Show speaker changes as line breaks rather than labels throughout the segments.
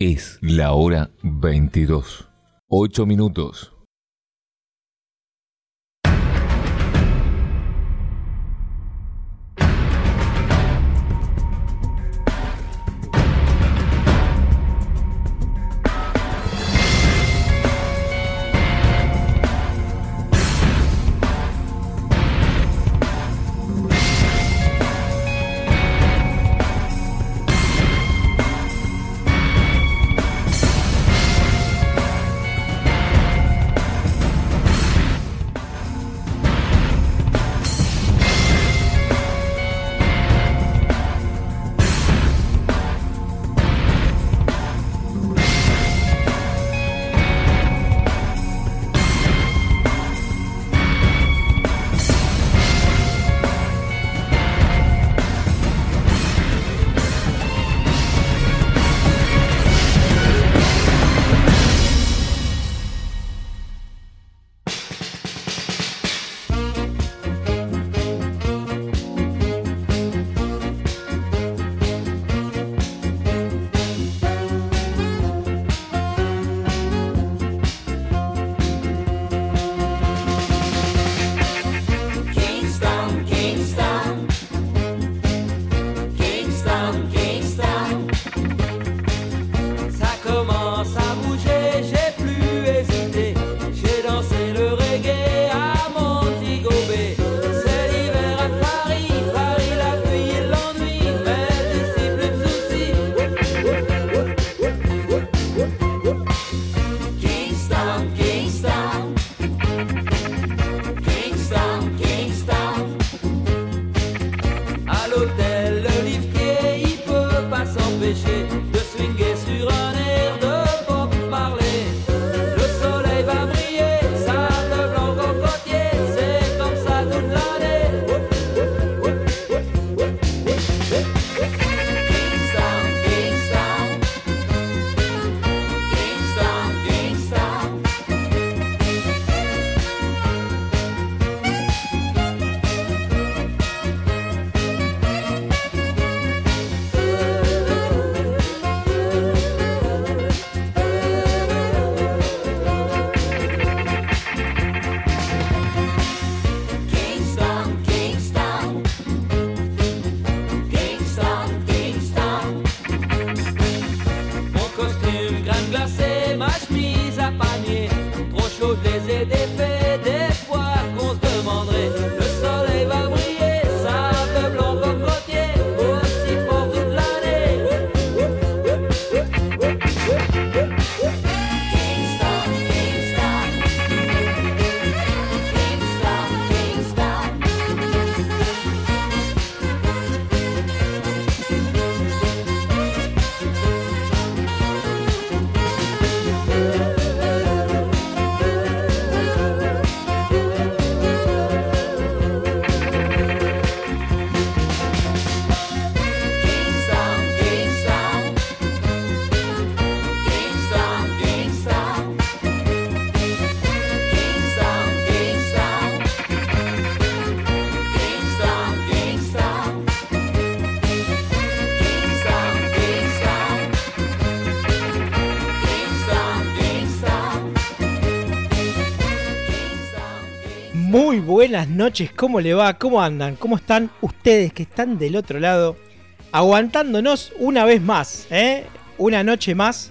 Es la hora 22. 8 minutos.
Buenas noches, ¿cómo le va? ¿Cómo andan? ¿Cómo están ustedes que están del otro lado? Aguantándonos una vez más, ¿eh? Una noche más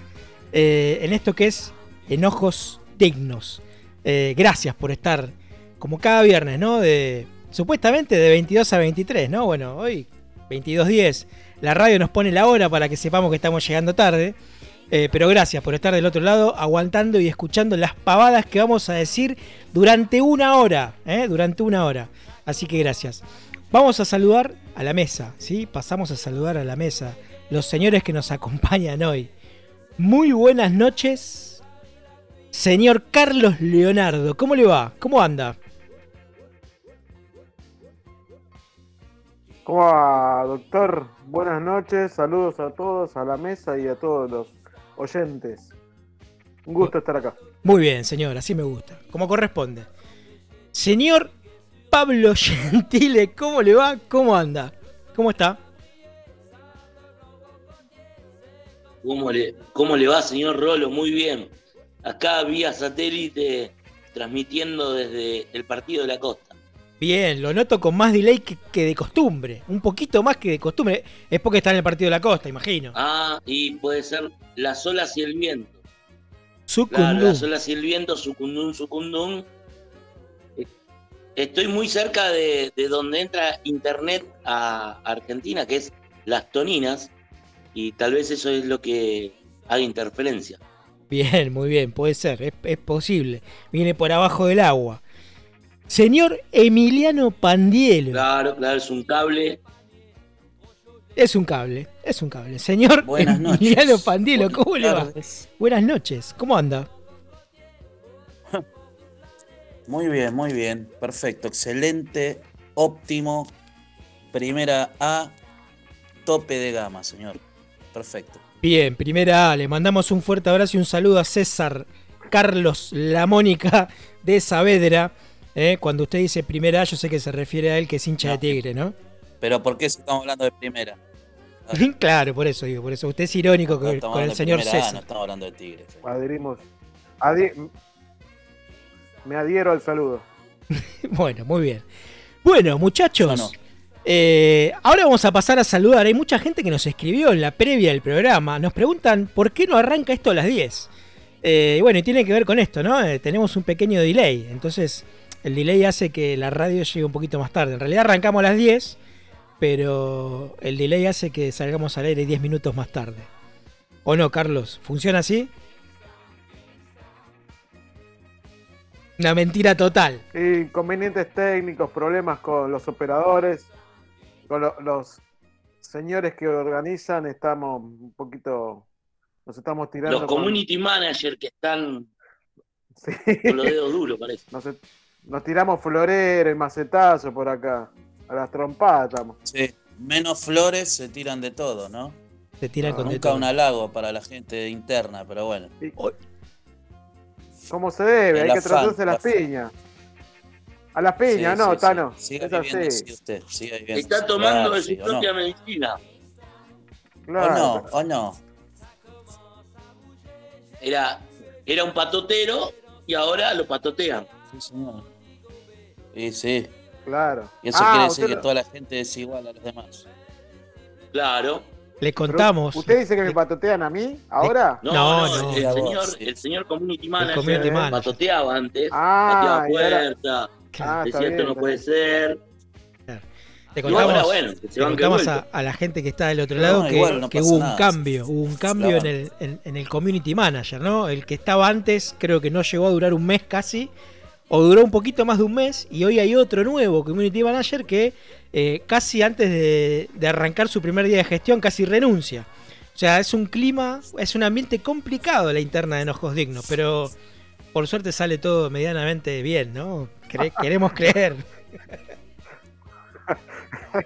eh, en esto que es Enojos Dignos. Eh, gracias por estar como cada viernes, ¿no? De, supuestamente de 22 a 23, ¿no? Bueno, hoy 22.10. La radio nos pone la hora para que sepamos que estamos llegando tarde. Eh, pero gracias por estar del otro lado, aguantando y escuchando las pavadas que vamos a decir durante una hora. ¿eh? Durante una hora. Así que gracias. Vamos a saludar a la mesa, ¿sí? Pasamos a saludar a la mesa. Los señores que nos acompañan hoy. Muy buenas noches, señor Carlos Leonardo. ¿Cómo le va? ¿Cómo anda?
¿Cómo va, doctor? Buenas noches, saludos a todos, a la mesa y a todos los oyentes. Un gusto estar acá.
Muy bien, señor, así me gusta. Como corresponde. Señor Pablo Gentile, ¿cómo le va? ¿Cómo anda? ¿Cómo está?
¿Cómo le, ¿Cómo le va, señor Rolo? Muy bien. Acá vía satélite, transmitiendo desde el partido de la costa.
Bien, lo noto con más delay que, que de costumbre. Un poquito más que de costumbre. Es porque está en el partido de la costa, imagino.
Ah, y puede ser las olas y el viento. Claro,
Sucundum.
las olas y el viento, sucundum, sucundum. Eh, Estoy muy cerca de, de donde entra internet a Argentina, que es Las Toninas, y tal vez eso es lo que haga interferencia.
Bien, muy bien, puede ser, es, es posible. Viene por abajo del agua. Señor Emiliano Pandielo.
Claro, claro, es un cable.
Es un cable, es un cable. Señor
Buenas noches.
Emiliano Pandielo, ¿cómo
Buenas
le va? Buenas noches, ¿cómo anda?
Muy bien, muy bien. Perfecto, excelente, óptimo. Primera A, tope de gama, señor. Perfecto.
Bien, primera A, le mandamos un fuerte abrazo y un saludo a César Carlos La Mónica de Saavedra. Eh, Cuando usted dice primera yo sé que se refiere a él que es hincha de. Tigre, ¿no?
Pero ¿por qué estamos hablando de primera?
claro, por eso digo, por eso usted es irónico
No
con,
estamos
con el señor
primera A,
César.
no estamos hablando de Tigre.
Adherimos. adi- me adhiero al saludo.
Bueno, muy bien. Bueno, muchachos,
no.
eh, ahora vamos a pasar a saludar. Hay mucha gente que nos escribió en la previa del programa. Nos preguntan por qué no arranca esto a las 10. Eh, y bueno, y tiene que ver con esto, ¿no? Eh, tenemos un pequeño delay. Entonces, el delay hace que la radio llegue un poquito más tarde. En realidad arrancamos a las 10, pero el delay hace que salgamos al aire 10 minutos más tarde. ¿O no, Carlos? ¿Funciona así? Una mentira total.
Inconvenientes técnicos, problemas con los operadores, con lo- los señores que organizan, estamos un poquito, nos estamos tirando.
Los
con-
community managers que están
Sí.
con los dedos duros, parece.
nos, nos tiramos florero y macetazo por acá, a las trompadas estamos.
Sí, menos flores se tiran de todo, ¿no?
Se tiran
Ah,
con de
Nunca
todo.
un halago para la gente interna, pero bueno.
Como se debe,
El
hay que tratarse las piñas. A las piñas,
Sí,
no,
sí,
Tano. Es
viviendo
así.
así usted, siga viviendo
Está tomando
Claro,
de su
sí, ¿o no?
propia medicina.
¿O
Claro.
no? ¿O no?
Era, era un patotero y ahora lo patotean.
Sí, señor. Y sí,
Claro.
y eso
Ah,
quiere decir que toda la gente es igual a los demás.
Claro.
Le
pero
contamos.
¿Usted dice que me patotean a mí ahora?
No,
No,
no,
no.
el, señor,
sí.
el señor community manager,
community
eh,
manager.
patoteaba antes,
Ah,
pateaba
y ahora-
puerta,
Ah,
decía esto
bien,
no puede ser.
Le
Y ahora,
contamos,
bueno, que
contamos a, la gente que está del otro
No,
lado que,
igual, no
que
pasa
hubo un cambio, hubo un cambio en el, en, en el community manager, ¿no? El que estaba antes creo que no llegó a durar un mes casi, o duró un poquito más de un mes, y hoy hay otro nuevo community manager que eh, casi antes de, de arrancar su primer día de gestión casi renuncia. O sea, es un clima, es un ambiente complicado la interna de Enojos Dignos, pero por suerte sale todo medianamente bien, ¿no? Cre- queremos creer.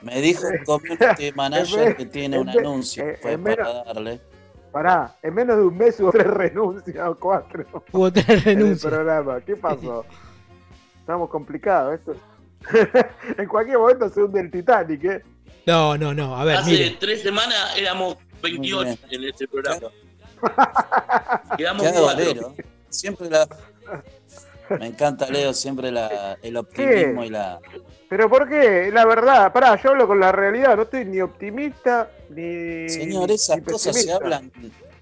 Me dijo un community manager
vez-
que tiene
en
un
vez-
anuncio
vez-
para darle.
Pará, en menos de un mes hubo tres renuncias o cuatro
Hubo tres
en el
renuncias.
programa. ¿Qué pasó? Estamos complicados. Esto... en cualquier momento se hunde el Titanic, ¿eh?
No, no, no. A ver,
Hace
mire.
tres semanas éramos 28
Muy
en este programa. Quedamos cuatro.
Siempre la. Me encanta, Leo, siempre la, el optimismo y la.
Pero ¿por qué? La verdad, pará, yo hablo con la realidad, no estoy ni optimista ni.
Señor, esas
ni
cosas se hablan.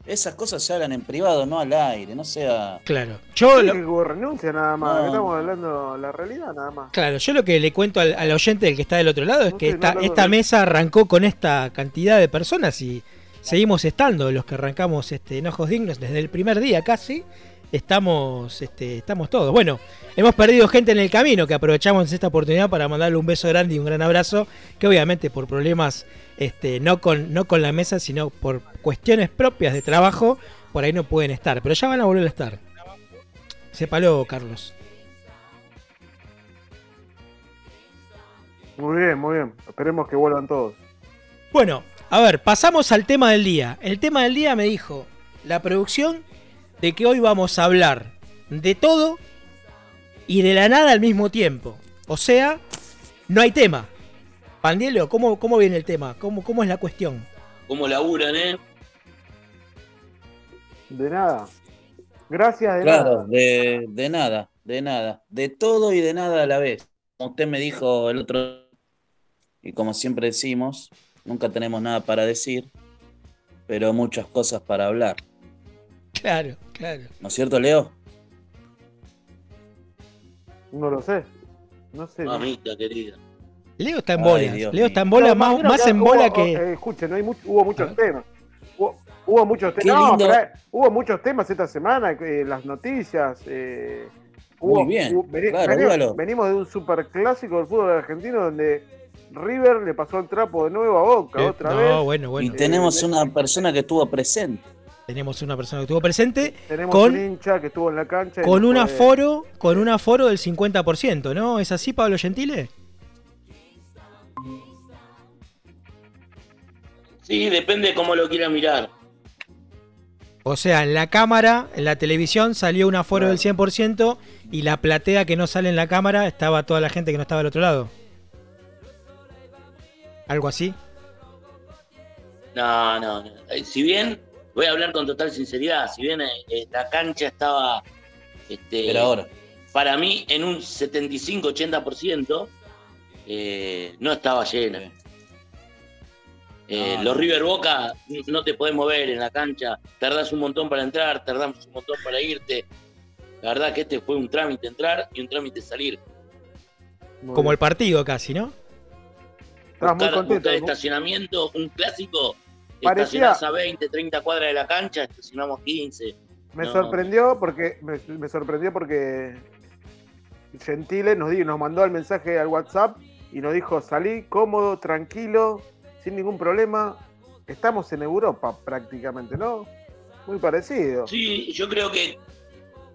Esas cosas se hablan en privado, no al aire, no sea.
Claro. Yo
Sí,
lo,
que renuncia nada más,
No.
estamos hablando la realidad nada más.
claro, yo lo que le cuento al, al oyente del que está del otro lado es
No
que
sé, no
esta, mesa arrancó con esta cantidad de personas y seguimos estando los que arrancamos este, enojos dignos desde el primer día casi. Estamos, este, estamos todos. Bueno, hemos perdido gente en el camino que aprovechamos esta oportunidad para mandarle un beso grande y un gran abrazo. Que obviamente por problemas, este, no con, no con la mesa, sino por cuestiones propias de trabajo, por ahí no pueden estar. Pero ya van a volver a estar. Sépalo, Carlos.
Muy bien, muy bien. Esperemos que vuelvan todos.
Bueno, a ver, pasamos al tema del día. El tema del día me dijo la producción de que hoy vamos a hablar de todo y de la nada al mismo tiempo. O sea, no hay tema. Pandielo, ¿cómo, cómo viene el tema? ¿Cómo, ¿Cómo es la cuestión?
¿Cómo laburan, eh?
De nada. Gracias de
Claro,
nada.
de, de nada, de nada. De todo y de nada a la vez. Como usted me dijo el otro, y como siempre decimos, nunca tenemos nada para decir, pero muchas cosas para hablar.
Claro, claro.
¿No es cierto, Leo?
No lo sé. No sé.
Mamita querida.
Leo está en.
Dios
Leo
mío.
está en bola,
No,
más, más en
hubo-
bola
oh,
que.
eh, escuchen, no hay mucho- hubo muchos
ver.
temas. Hubo, hubo muchos
Qué
temas. No,
lindo.
pero, eh, hubo muchos temas esta semana, eh, las noticias. eh,
Muy
hubo-
bien,
hubo- veni-
claro,
venimos, de un superclásico del fútbol argentino donde River le pasó el trapo de nuevo a Boca
Eh,
otra
no,
vez.
bueno,
y tenemos una persona que estuvo presente.
Tenemos una persona que estuvo presente
Tenemos
con-
un hincha que estuvo en la cancha. y
con un aforo, con un aforo del 50%, ¿no? ¿Es así, Pablo Gentile?
Sí, depende de cómo lo quiera mirar.
O sea, en la cámara, en la televisión salió un aforo
Claro.
del 100% y la platea que no sale en la cámara estaba toda la gente que no estaba al otro lado. Algo así.
No, no, no. Eh, Si bien, voy a hablar con total sinceridad, si bien eh, la cancha estaba, este,
Pero ahora,
para mí, en un 75-80%, eh, no estaba llena. Eh, los. River Boca no te podés mover en la cancha, tardás un montón para entrar, tardás un montón para irte. La verdad que este fue un trámite entrar y un trámite salir.
Muy
Como
bien.
el partido casi, ¿no?
Estabas muy
Buscar,
contento.
buscar
¿no?
estacionamiento, un clásico,
Parecía-
a 20, 30 cuadras de la cancha, estacionamos 15.
Me
No.
sorprendió porque me, me sorprendió porque Gentile nos, di- nos mandó el mensaje al WhatsApp y nos dijo salí cómodo, tranquilo, sin ningún problema. Estamos en Europa prácticamente, ¿no? Muy parecido.
Sí, yo creo que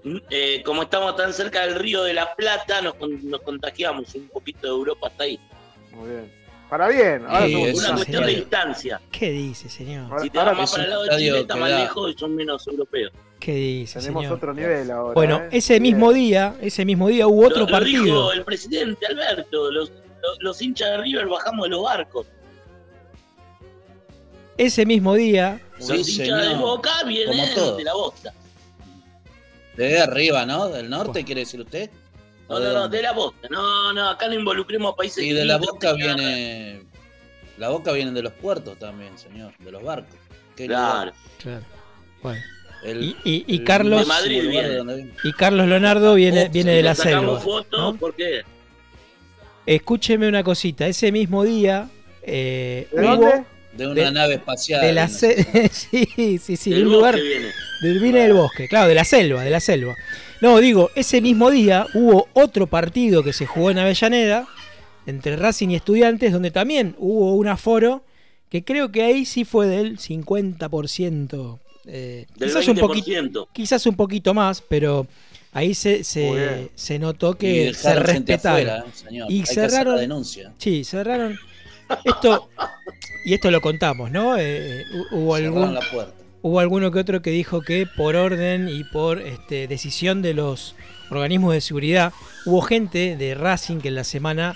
mm, eh, como estamos tan cerca del río de la Plata, nos, nos contagiamos un poquito de Europa hasta ahí.
Muy bien. Para bien. Ahora
Sí,
somos-
Una cuestión de distancia.
¿Qué dice, señor?
ahora-
Si te
ahora
vas más para el lado de Chile, está más
da-
lejos y son menos europeos.
¿Qué dice,
tenemos
señor?
otro nivel ahora.
Bueno,
¿eh?
ese mismo día, ese mismo día hubo otro
Lo- lo
partido.
dijo el presidente Alberto, los, los, los hinchas de River bajamos de los barcos.
Ese mismo día,
Sí,
los hinchas de. Boca vienen
Como todo.
de la bosta.
de arriba, ¿no? Del norte, quiere decir usted.
No,
¿O
no, no, de la bosta. No, no, acá no involucremos a países
Y de la boca viene. La boca viene de los puertos también, señor, de los barcos. Qué
Claro.
claro. Bueno,
El-
y, y- Carlos
De Madrid viene.
y Carlos Leonardo viene, viene de la selva.
fotos,
¿no?
¿por qué?
Escúcheme una cosita, ese mismo día eh,
¿De
hubo
dónde?
De una
de-
nave espacial.
de la sí, sí, sí, de un lugar
viene.
Del viene del bosque, claro, de la selva, de la selva. No, digo, ese mismo día hubo otro partido que se jugó en Avellaneda entre Racing y Estudiantes donde también hubo un aforo que creo que ahí sí fue del 50%, eh,
Del
quizás un poquito
20%.
quizás un poquito más, pero ahí se, notó
Y
que se respetaron.
afuera, ¿eh, señor.
Y
Hay que hacer
cerraron-
la denuncia.
Sí, cerraron. Esto, y esto lo contamos, ¿no? Eh, hu- hubo,
Cerraron
algún,
la puerta.
Hubo alguno que otro que dijo que por orden y por este, decisión de los organismos de seguridad, hubo gente de Racing que en la semana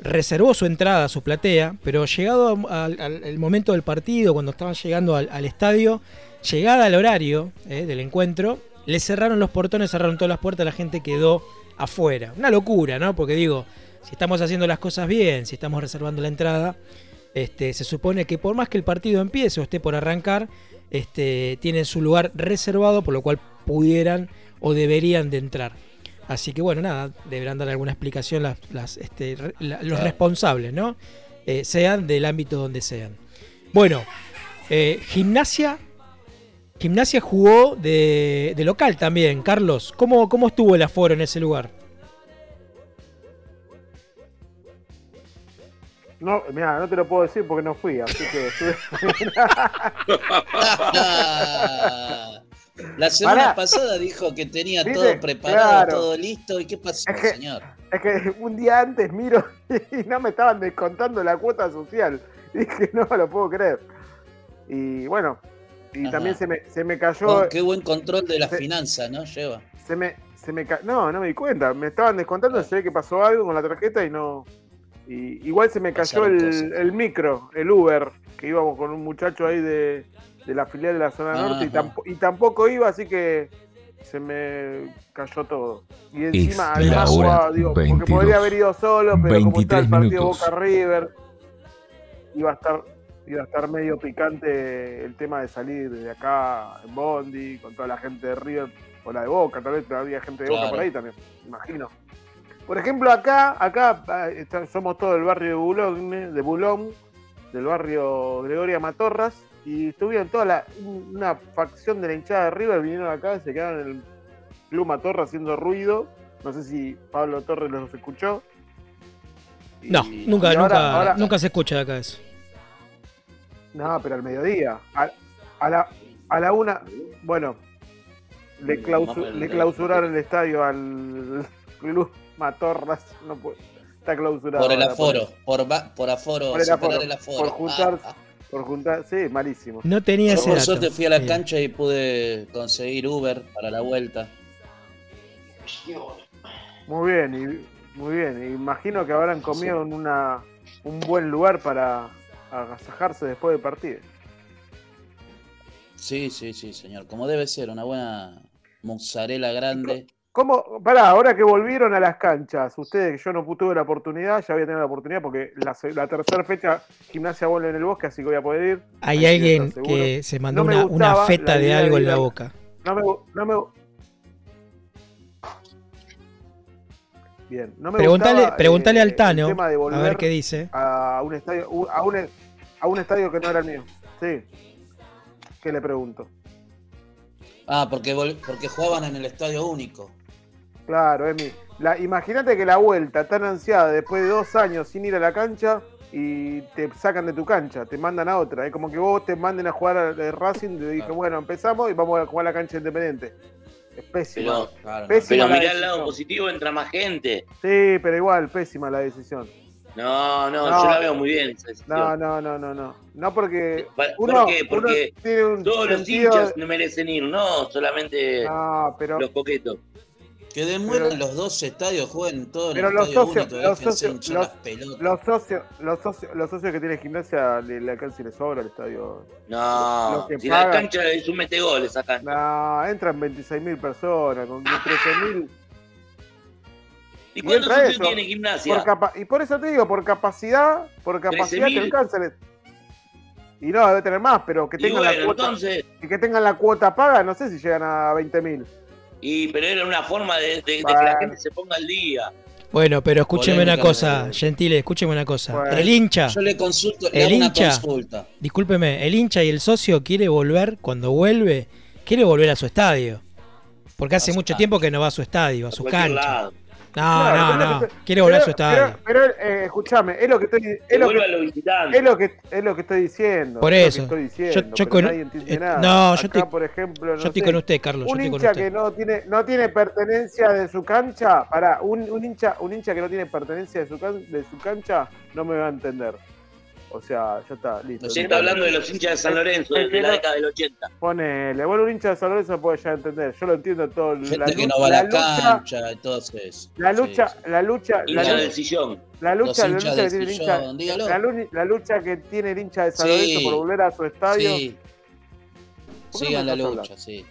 reservó su entrada, su platea, pero llegado a- al, momento del partido, cuando estaban llegando al, al estadio, llegada al horario eh, del encuentro, le cerraron los portones, cerraron todas las puertas, la gente quedó afuera. Una locura, ¿no? Porque digo, si estamos haciendo las cosas bien, si estamos reservando la entrada, este, se supone que por más que el partido empiece o esté por arrancar, este, tienen su lugar reservado, por lo cual pudieran o deberían de entrar. Así que bueno, nada, deberán dar alguna explicación las, las, este, la- los responsables, ¿no? Eh, sean del ámbito donde sean. Bueno, eh, gimnasia. Gimnasia jugó de, de local también, Carlos. ¿Cómo, ¿Cómo estuvo el aforo en ese lugar?
No, mira, no te lo puedo decir porque no fui, así que estuve-
La semana
Pará.
pasada dijo que tenía
¿Viste?
todo preparado,
Claro.
todo listo. ¿Y qué pasó,
Es que-
señor?
Es que un día antes miro y no me estaban descontando la cuota social. Y dije, no lo puedo creer. Y bueno, y
Ajá.
también se me, se me cayó.
Con qué buen control de las finanzas, ¿no? Lleva.
Se me, se me ca- No, no me di cuenta. Me estaban descontando, se ve que pasó algo con la tarjeta y no. Y igual se me cayó el, el micro, el Uber, que íbamos con un muchacho ahí de, de la filial de la zona norte y,
Ajá.
tampo- y tampoco iba, así que se me cayó todo. Y encima,
la
además,
hora
jugaba, digo, porque
22.
podría haber ido solo, pero como está el
23
partido
minutos.
Boca River, iba a estar iba a estar medio picante el tema de salir de acá en Bondi, con toda la gente de River o la de Boca, tal vez había gente de Boca
Claro.
por ahí también, imagino. Por ejemplo, acá, acá ah, somos todo el barrio de Boulogne, de Boulogne, del barrio Gregoria Matorras, y estuvieron toda la, una facción de la hinchada de River, vinieron acá, y se quedaron en el Club Matorras haciendo ruido. No sé si Pablo Torres los escuchó. Y-
No, nunca,
ahora-
nunca,
ahora-
nunca se escucha de acá eso.
No, pero al mediodía. A, a la, a la una. Bueno, le, le clausuraron el estadio al Club Matorras. No puede, está clausurado.
Por el aforo, por, va- por aforo,
Por el
superar
aforo,
el aforo.
por juntar-
Ah, ah.
Por juntar. Sí, malísimo.
No tenía
Yo
ese
por suerte fui a la cancha y pude conseguir Uber para la vuelta.
Muy bien, y, muy bien. Imagino que habrán comido en una, un buen lugar para agasajarse después del partido.
Sí, sí, sí, señor. Como debe ser, una buena mozzarella grande.
¿Cómo? Pará, ahora que volvieron a las canchas, ustedes, yo no tuve la oportunidad, ya voy a tener la oportunidad porque la, tercera fecha gimnasia vuelve en el bosque, así que voy a poder ir.
Hay alguien que se mandó
No
una, feta de algo
de
en la boca.
No me, no me Bien, no me
Preguntale,
gustaba,
preguntale
eh,
al
el
Tano,
tema de
a ver qué dice.
a un estadio, a un, a un estadio que no era el mío. Sí. ¿Qué le pregunto?
Ah, porque, vol- porque jugaban en el estadio único.
Claro, Emi. La, imagínate que la vuelta tan ansiada después de dos años sin ir a la cancha y te sacan de tu cancha, te mandan a otra. Es como que vos te manden a jugar a de Racing y te dije,
Claro.
bueno, empezamos y vamos a jugar a la cancha independiente. Es pésima.
Pero,
Claro.
Pésima
pero mirá el lado positivo, entra más gente.
Sí, pero igual, pésima la decisión.
No, no,
No.
yo la veo muy bien.
No, no, no, no, no. No porque
Pa- ¿Por
uno,
qué?
uno
Porque
tiene un
todos los hinchas no merecen ir, no solamente
No, pero,
los coquetos.
Que demuestren
Pero-
los dos estadios, jueguen todo en
Pero
el
los
estadio
socios-
único,
los socios- los-
las pelotas.
los socios, los socios, los socios que tiene gimnasia le, le alcanza y le sobra el estadio.
No,
Los que
si la
pagan-
cancha es un metegoles acá.
No, entran 26.000 personas, con 13.000
¿Y
y
cuántos socios
eso.
tiene gimnasia?
por capa- y por eso te digo, por capacidad, por capacidad te
13.000.
alcanza. el- Y no, debe tener más, pero que tengan la
bueno,
cuota,
entonces,
y que tengan la cuota paga, no sé si llegan a 20.000.
y, pero era una forma de, de- de que la gente se ponga al día.
Bueno, pero escúcheme una cosa. Gentile, escúcheme una cosa.
Bueno.
El hincha,
Yo le consulto, le
El
hago una
hincha.
consulta.
discúlpeme, el hincha y el socio quiere volver, cuando vuelve, quiere volver a su estadio. Porque hace mucho tiempo que no va a su estadio, a su cancha.
lado.
No,
Claro,
no,
es
no.
lo que-
Quiere volver a su
pero-
estadio.
Pero, pero, eh, escúchame, es lo que estoy,
Que
es lo que,
a los visitantes.
es lo que, es lo que estoy diciendo.
Por
es
eso.
Lo que estoy diciendo,
Yo- yo con-
nadie entiende
eh,
nada.
no, yo
Acá,
estoy-
por ejemplo, no
Yo estoy
sé,
con usted, Carlos, yo
un
estoy con
hincha
usted.
que no tiene no tiene pertenencia de su cancha para un, un hincha un hincha que no tiene pertenencia de su can- de su cancha no me va a entender o sea ya está listo
No
Se está hablando de los hinchas de San Lorenzo
que
la década del 80.
ponele bueno un hincha de San Lorenzo puede ya entender yo lo entiendo todo
Gente
la,
que no va a
la
la cancha eso.
la lucha
sí.
la lucha la lucha
del sillón.
la lucha, la lucha que tiene el
sillón,
hincha, la, lu- la lucha que tiene el hincha de San
Sí.
Lorenzo por volver a su estadio,
Sí,
¿Por qué
sigan la lucha, sí.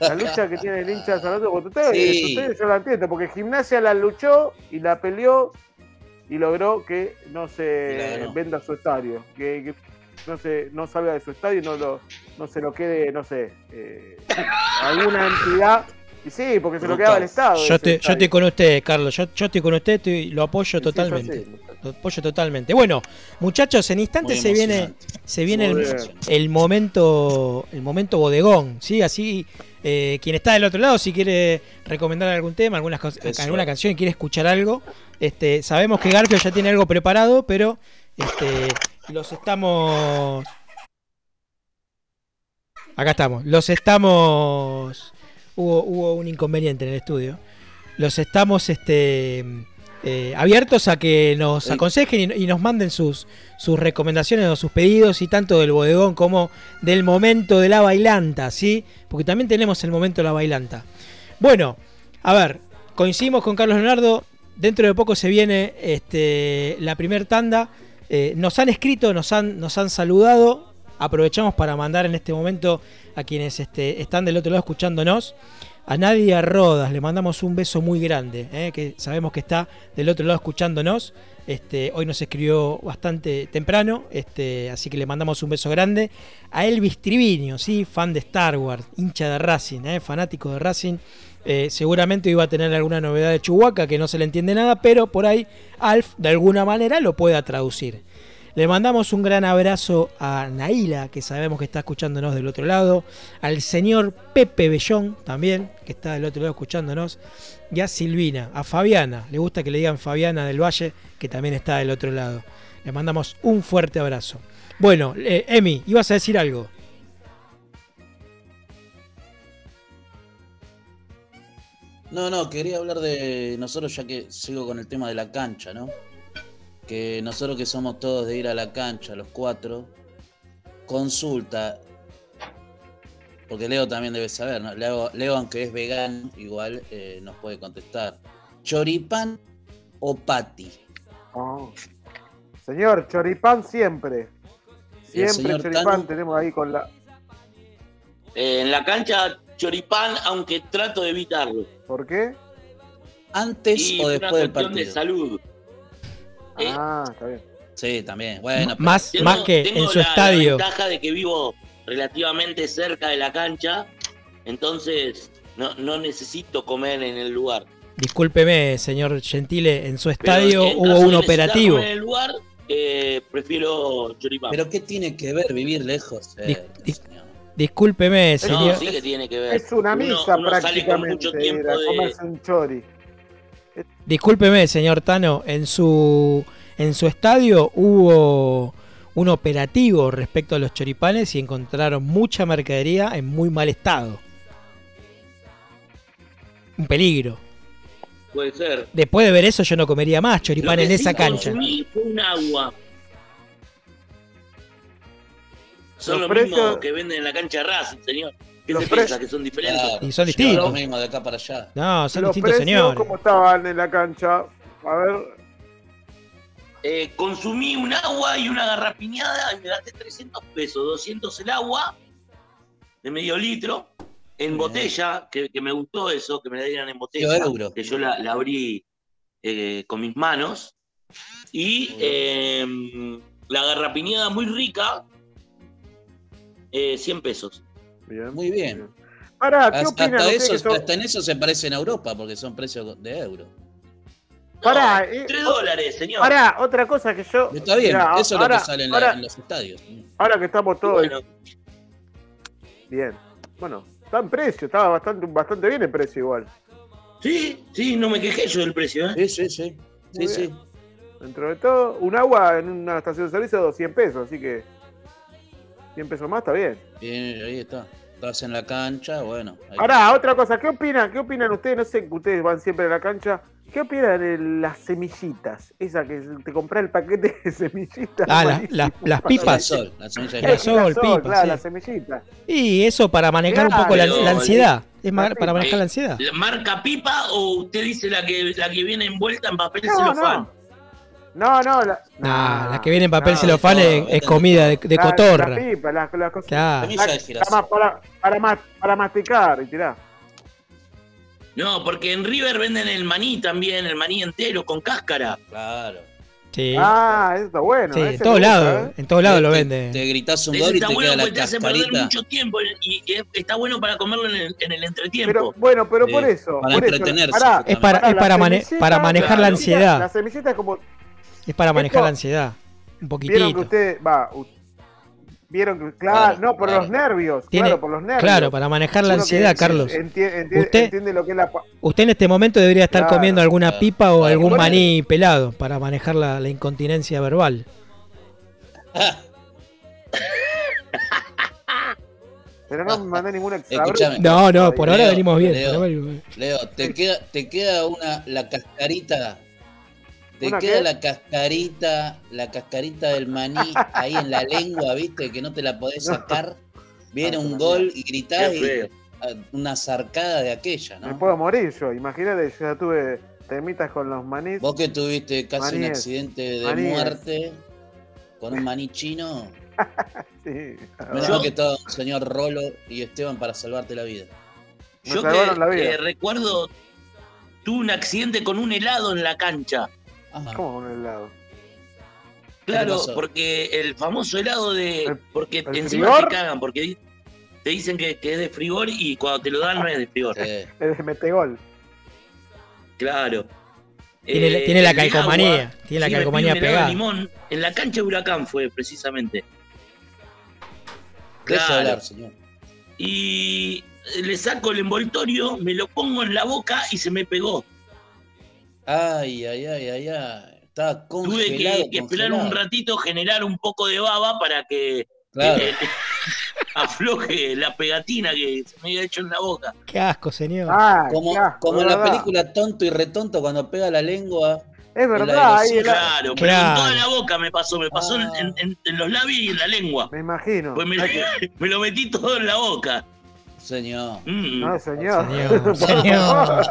la lucha que tiene el hincha de San Lorenzo, porque ustedes, ustedes yo la entiendo, porque Gimnasia la luchó y la peleó y logró que no se venda su estadio, que, que no se no salga de su estadio y no lo no se lo quede, no sé, eh, alguna entidad. Y sí, porque se lo quedaba el Estado.
Yo
ese
estoy, yo estoy con usted, Carlos. Yo, yo estoy con usted y lo apoyo
sí,
totalmente. Lo apoyo totalmente. Bueno, muchachos, en instantes se viene, se viene el, momento, el momento bodegón, ¿sí? Así, eh, quien está del otro lado, si quiere recomendar algún tema, algunas, alguna canción y quiere escuchar algo, este, sabemos que Garfio ya tiene algo preparado, pero este, los estamos, acá estamos, los estamos, hubo, hubo un inconveniente en el estudio, los estamos, este eh, abiertos a que nos aconsejen y, y nos manden sus, sus recomendaciones o sus pedidos y tanto del bodegón como del momento de la bailanta, ¿sí? Porque también tenemos el momento de la bailanta. Bueno, a ver, coincidimos con Carlos Leonardo, dentro de poco se viene este, la primer tanda. Eh, nos han escrito, nos han, nos han saludado. Aprovechamos para mandar en este momento a quienes este, están del otro lado escuchándonos. A Nadia Rodas le mandamos un beso muy grande, eh, que sabemos que está del otro lado escuchándonos. Este, hoy nos escribió bastante temprano, este, así que le mandamos un beso grande. A Elvis Triviño, ¿sí? fan de Star Wars, hincha de Racing, eh, fanático de Racing. Eh, seguramente iba a tener alguna novedad de Chihuahua que no se le entiende nada, pero por ahí Alf de alguna manera lo pueda traducir. Le mandamos un gran abrazo a Naila, que sabemos que está escuchándonos del otro lado, al señor Pepe Bellón también, que está del otro lado escuchándonos, y a Silvina, a Fabiana, le gusta que le digan Fabiana del Valle, que también está del otro lado. Le mandamos un fuerte abrazo. Bueno, eh, Emi, ibas a decir algo.
No, no, quería hablar de nosotros ya que sigo con el tema de la cancha, ¿no? Que nosotros que somos todos de ir a la cancha, los cuatro, consulta, porque Leo también debe saber, ¿no? Leo, Leo, aunque es vegano, igual eh, nos puede contestar. ¿Choripán o pati?
Oh. Señor, choripán siempre.
¿Y el
Siempre choripán
Tano?
tenemos ahí con la.
Eh, en la cancha, choripán, aunque trato de evitarlo.
¿Por qué?
¿Antes
Y
o
una
después del
cuestión de
partido?
salud. Eh,
Ah, está bien.
Sí, también. Bueno, pero-
Más,
Tengo-
más que
tengo
en su
la- La
estadio.
ventaja de que vivo relativamente cerca de la cancha, entonces no, no necesito comer en el lugar.
Discúlpeme, señor Gentile, en su estadio
en
hubo un operativo.
comer en el lugar, eh, prefiero choripán.
¿Pero qué tiene que ver vivir lejos? Eh,
Dis- dis-
señor?
Discúlpeme,
no,
señor.
sí que tiene que ver.
Es una
Uno-
misa
uno sale con
prácticamente.
mucho tiempo
ir a
de-
comerse un chori.
Discúlpeme, señor Tano, en su en su estadio hubo un operativo respecto a los choripanes y encontraron mucha mercadería en muy mal estado. Un peligro.
Puede ser.
Después de ver eso yo no comería más
que
en esa
sí
cancha.
fue un agua. Son
Los
los mismos que venden en la cancha Racing, señor. ¿Qué
Los
se piensa? ¿Que son diferentes?
Claro,
Y son distintos.
Lo mismo de acá para allá.
No, son
Los
distintos señores.
¿cómo estaban en la cancha? A ver,
Eh, consumí un agua y una garrapiñada y me gasté 300 pesos, 200 el agua de medio litro en
Bien.
botella, que, que me gustó eso, que me la dieran en botella,
euro.
que yo la, la abrí eh, con mis manos. Y eh, la garrapiñada muy rica, eh, 100 pesos.
Bien.
Muy bien.
Pará, ¿qué
Hasta,
opinan
hasta
ustedes
eso,
que son-
hasta en eso se parecen a Europa, porque son precios de euro.
Pará,
No,
eh,
3 dólares, señor.
Pará, otra cosa que yo.
Está bien,
Mirá,
eso es lo que sale en, la-
ahora-
en los estadios.
Ahora que estamos todos
Bueno,
bien. Bueno, está en precio, estaba bastante, bastante bien el precio igual.
sí, sí, no me quejé yo del precio, ¿eh?
Sí, sí, sí. Sí, sí.
Dentro de todo, un agua en una estación de servicio, 100 pesos, así que 100 pesos más está bien.
Bien, ahí está. Estás en la cancha, bueno. ahí-
Ahora, otra cosa, ¿qué opinan? ¿Qué opinan ustedes? No sé que ustedes van siempre a la cancha. ¿Qué opinan de las semillitas? Esa que te compras el paquete de semillitas.
Ah, la- la- las
La
pipas.
La
Girasol.
girasol.
Girasol,
pipas,
claro,
sí.
las semillitas.
Y eso para manejar un poco la, ansiedad. Es para manejar
Eh,
la ansiedad.
¿La ¿Marca pipa o usted dice la que, la que viene envuelta en papel
No,
celofán?
No, no, la,
Nah, la que viene en papel
no,
celofán
no,
es, comida de, de
la-
cotorra.
La pipa, las las cosas.
Claro.
Para, para, para, ma- para masticar y tirar.
No, porque en River venden el maní también, el maní entero, con cáscara.
Claro.
Sí,
Ah, eso está bueno.
sí, en todos lados,
¿eh?
en todos lados lo
Te-
venden.
Te gritas un gol y
está
te
bueno
queda la
te hace perder mucho tiempo y, y es- está bueno para comerlo en el, en el entretiempo.
Pero bueno, pero
Sí,
por eso.
para
por eso,
entretenerse,
pará,
Es para, es para, mane- para manejar la ansiedad.
La semillita es como.
Es para manejar
Esto-
la ansiedad. Un
Vieron que
poquitito.
ustedes. Va. Vieron que. Claro,
Claro,
no, por
claro.
los nervios.
Tiene-
claro, por los nervios.
Claro, para manejar la
que
ansiedad, Carlos.
enti- enti-
Usted-
entiende lo que es la.
Usted en este momento debería estar
Claro,
comiendo alguna
claro,
pipa o algún
Bueno.
maní pelado para manejar la, la incontinencia verbal.
Pero no me mandé ninguna.
No, no, por ahora venimos bien.
Leo.
por ahora venimos bien.
Leo, te queda, te queda una, la cascarita. Te
¿Una
queda
qué?
la cascarita, la cascarita del maní ahí en la lengua, viste, que no te la podés sacar. Viene
Ah,
un gol y gritás y una zarcada de aquella,
Me
¿no?
puedo morir yo. Imagínate, yo ya tuve temitas con los manís.
Vos que tuviste casi un accidente de
Maníes.
muerte con un maní chino.
Sí.
Menos que estaba el señor Rolo y Esteban para salvarte la vida.
Me
Yo que
la vida.
eh, recuerdo, tuve un accidente con un helado en la cancha.
Ajá.
¿Cómo con el helado?
Claro, porque el famoso helado de.
¿El-
Porque
el
encima
frigor?
te cagan, porque te dicen que, que es de frigor y cuando te lo dan no es de frigor.
Sí.
El de Metegol.
Claro.
Tiene la-
Eh,
tiene la calcomanía,
agua,
tiene la
sí,
calcomanía
un
pegada.
limón. En la cancha de Huracán fue precisamente.
Deja
Claro.
hablar, señor.
Y le saco el envoltorio, me lo pongo en la boca y se me pegó.
Ay, ay, ay, ay, ay. Estaba
Tuve
congelado.
que, que esperar un ratito, generar un poco de baba para que
Claro.
eh, afloje la pegatina que se me había hecho en la boca.
Qué asco, señor.
Ah,
Como,
asco,
en la película Tonto y Retonto cuando pega la lengua.
Es
la
verdad, ahí el-
Claro, pero
Claro.
en toda la boca me pasó, me pasó en-
Ah.
en, en- en los labios y en la lengua.
me imagino.
Pues me, me lo metí todo en la boca.
Señor.
Mm.
No, señor.
Señor, señor.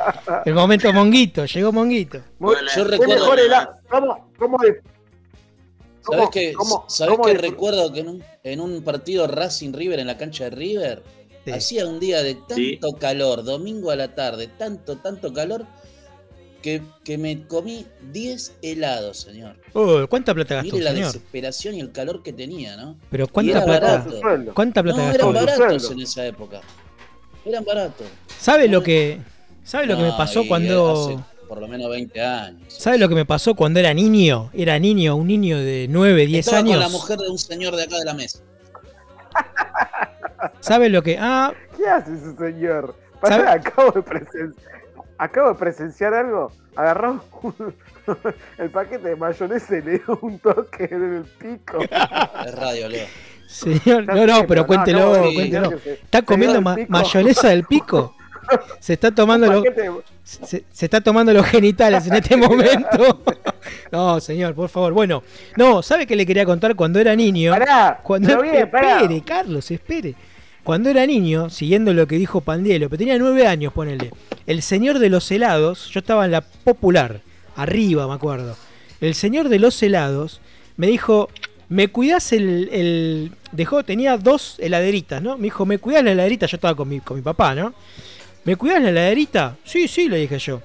El momento monguito, llegó monguito.
Muy-
Yo
¿Qué
recuerdo-
mejor? ¿Cómo, cómo
¿Sabés que,
cómo-
¿sabés
cómo
que recuerdo que en un, en un partido Racing River en la cancha de River
Sí.
hacía un día de tanto
Sí.
calor, domingo a la tarde, tanto, tanto calor, que, que me comí 10 helados, señor.
Uy, ¿Cuánta plata gastó,
Mire la
señor?
desesperación y el calor que tenía, ¿no?
Pero
Y
¿cuánta
era
plata? ¿Cuánta plata
No,
gastó?
eran
Todo su
baratos en esa época. Eran baratos.
¿Sabe lo que, sabe lo que me pasó cuando,
hace por lo menos 20 años.
sabe lo que me pasó cuando era niño? Era niño, un niño de 9, 10
Estaba
años.
con la mujer de un señor de acá de la mesa.
¿Sabe lo que? Ah,
¿Qué hace ese señor? Acabo de presenciar. Acabo de presenciar algo. Agarró un- el paquete de mayonesa y le dio un toque en el pico.
Es radio, Leo.
señor, no, no, pero cuéntelo,
sí,
cuéntelo.
se-
Está comiendo ma-
pico.
mayonesa del pico. Se está tomando
Un
lo-
paquete de-
se, se está tomando los genitales en este momento. No, señor, por favor. Bueno, no, ¿sabe qué le quería contar cuando era niño?
Pará,
Cuando
pero bien, pará.
espere, Carlos, espere. Cuando era niño, siguiendo lo que dijo Pandielo, pero tenía nueve años, ponele. El señor de los helados, yo estaba en la popular, arriba, me acuerdo. El señor de los helados me dijo, ¿me cuidás el, el- Dejó, tenía dos heladeritas, ¿no? Me dijo, ¿me cuidás la heladerita? Yo estaba con mi, con mi papá, ¿no? ¿Me cuidás la heladerita? Sí, sí, le dije yo.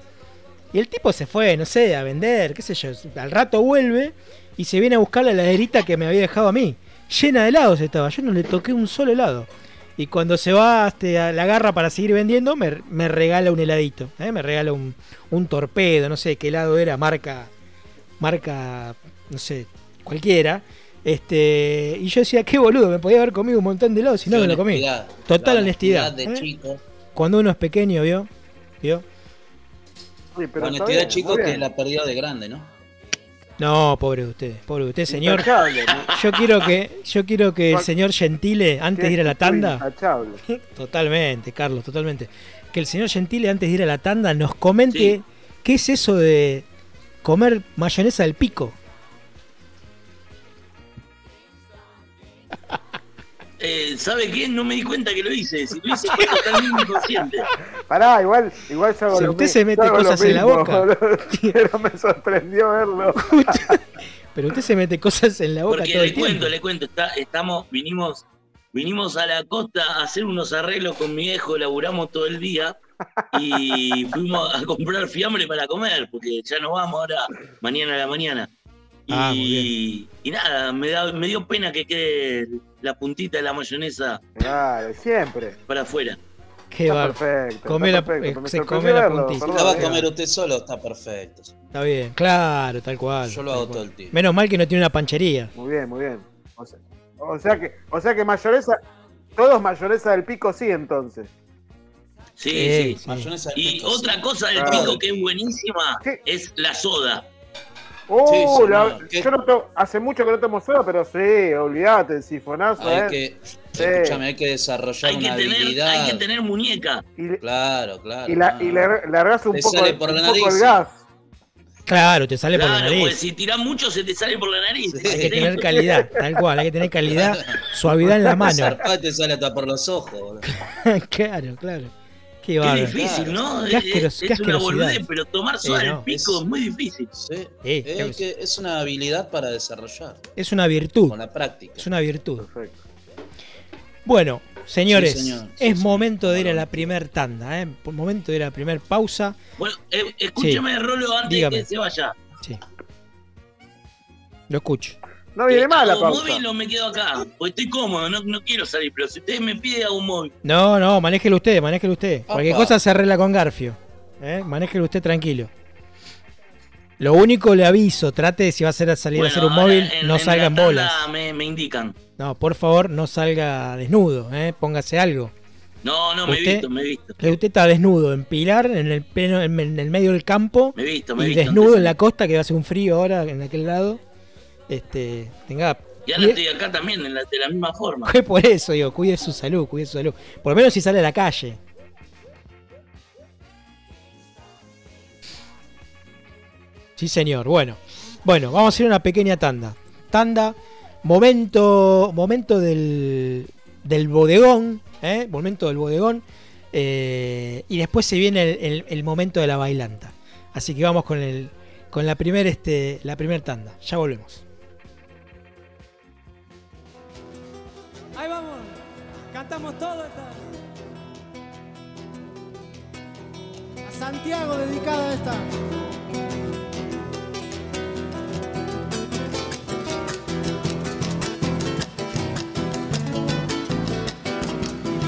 Y el tipo se fue, no sé, a vender, qué sé yo. Al rato vuelve y se viene a buscar la heladerita que me había dejado a mí. Llena de helados estaba, yo no le toqué un solo helado. Y cuando se va, este, a la garra para seguir vendiendo, me, me regala un heladito. ¿eh? Me regala un, un torpedo, no sé qué helado era, marca, marca, no sé, cualquiera. Este, y yo decía, qué boludo, me podía haber comido un montón de helados y no me lo comí.
honestidad.
Total
La
honestidad,
de
¿eh?
chico.
Cuando uno es pequeño, ¿vio? ¿Vio?
Sí, pero
La honestidad de
bien,
chico que la perdió de grande, ¿no?
No, pobre de usted, pobre de usted, señor.
Intachable, ¿no?
Yo quiero que, yo quiero que el señor Gentile, antes de ir a la tanda,
Intachable.
totalmente, Carlos, totalmente, que el señor Gentile, antes de ir a la tanda, nos comente
Sí.
qué es eso de comer mayonesa del pico.
Eh, ¿Sabe qué? No me di cuenta que lo hice. Si lo hice fue totalmente inconsciente.
Pará, igual, igual yo hago
Si
lo
usted
mi-
se mete
yo hago lo
cosas en la
mismo,
boca.
boludo. Pero me sorprendió verlo.
Pero usted se mete cosas en la boca
Porque
todo el
le cuento,
tiempo.
le cuento. Está, estamos, vinimos, vinimos a la costa a hacer unos arreglos con mi viejo, laburamos todo el día y fuimos a comprar fiambre para comer, porque ya nos vamos ahora, mañana a la mañana. Y,
Ah,
y nada, me, da, me dio pena que quede la puntita de la mayonesa
Claro, siempre.
para afuera.
Qué
Está perfecto.
Come
está
la-
perfecto,
eh, se come la puntita.
Si
perdón,
la va a comer usted solo, está perfecto.
está bien, claro, tal cual.
Yo lo hago
cual.
todo el tiempo.
Menos mal que no tiene una panchería.
Muy bien, muy bien. O sea, o sea que, o sea que mayonesa, todos mayonesa del pico sí entonces.
Sí,
Sí,
sí.
sí.
Mayonesa del
Y
pico,
otra
sí.
cosa del
Claro.
pico que es buenísima
¿Qué?
es la soda.
Uh,
Sí, sí,
la- yo no to- hace mucho que no tomo soda, pero sí, olvídate, el sifonazo,
Hay
¿eh?
que,
Sí.
escúchame, hay que desarrollar
Hay que,
una
tener,
habilidad.
hay que tener muñeca.
Y,
Claro, claro.
y, la,
no.
y le largas un
Te
poco,
sale
el-
por
un
la
poco
nariz,
el
sí.
gas.
Claro, te sale por la nariz.
pues si tirás mucho se te sale por la nariz.
Sí.
Hay que tener calidad, tal cual, hay que tener calidad, suavidad en la mano.
Te sale hasta por los ojos.
claro, claro. Qué
Qué difícil, ¿no?
Qué
Es-
asqueros-
es,
qué
es una boludez, pero tomar soda
Eh,
al
no.
pico
Es-
es muy difícil.
Sí, es,
claro que
que es una habilidad para desarrollar
Es una virtud.
con la práctica.
Es una virtud.
Perfecto.
Bueno, señores,
Sí, señor.
es
Sí,
momento de ir a la primer tanda, ¿eh? Por momento de ir a la primer pausa.
Bueno, eh, escúchame, Rolo, antes de que se vaya.
Sí. Lo escucho.
No viene mal la
¿hago
pausa.
móvil o me quedo acá? Porque estoy cómodo, no, no quiero salir, pero si ustedes me piden, hago un móvil.
No, no, manéjelo usted, manéjelo usted. Cualquier
Opa.
cosa se arregla con Garfio. ¿eh? Manéjelo usted tranquilo. Lo único le aviso, trate de si va a hacer salir a hacer un móvil,
en-
no
en
salga en bolas.
Me, me indican.
No, por favor, no salga desnudo, ¿eh? póngase algo.
No, no, me he visto, me he visto.
Usted está desnudo en Pilar, en el, pleno- en en el medio del campo,
Me he visto, me he
y
visto.
desnudo
antes.
en la costa, que hace un frío ahora en aquel lado. Este, tenga.
Y ahora
cuide-
estoy acá también, en la- de la misma forma.
Fue por eso, digo, cuide su salud, cuide su salud. Por lo menos si sale a la calle. Sí, señor. Bueno. Bueno, vamos a hacer una pequeña tanda. Tanda, momento, momento del, del bodegón, ¿eh? Momento del bodegón. eh, y después se viene el, el- el momento de la bailanta. Así que vamos con el con la primer este la primer tanda. Ya volvemos.
Cantamos todo esta. A Santiago dedicada esta.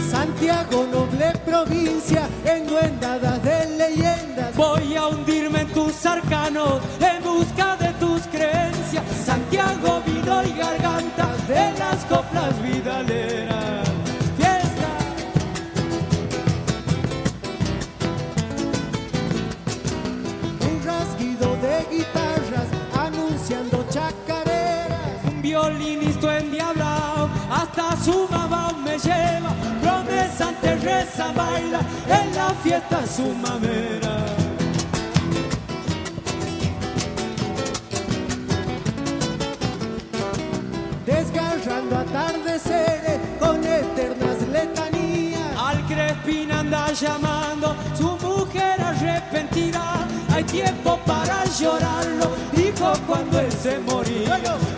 Santiago, noble provincia, enguendadas de leyendas. Voy a hundirme en tus arcanos en busca de tus creencias. Santiago, vino y garganta de las coplas vidaleras. Chacareras. Un violinista endiablado hasta su mamá me lleva. Promesa ante baila en la fiesta su mamera. Desgarrando atardeceres con eternas letanías. Al Crespín anda llamando su mujer arrepentida. Hay tiempo para llorarlo, cuando él se moría.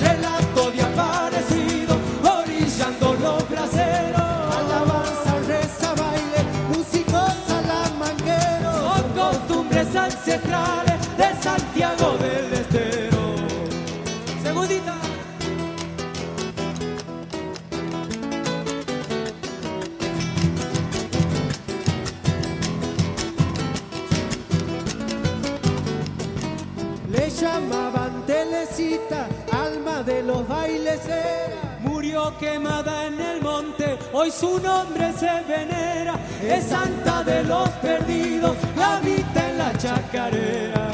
Quemada en el monte, hoy su nombre se venera. Es santa de los perdidos, habita en la chacarera.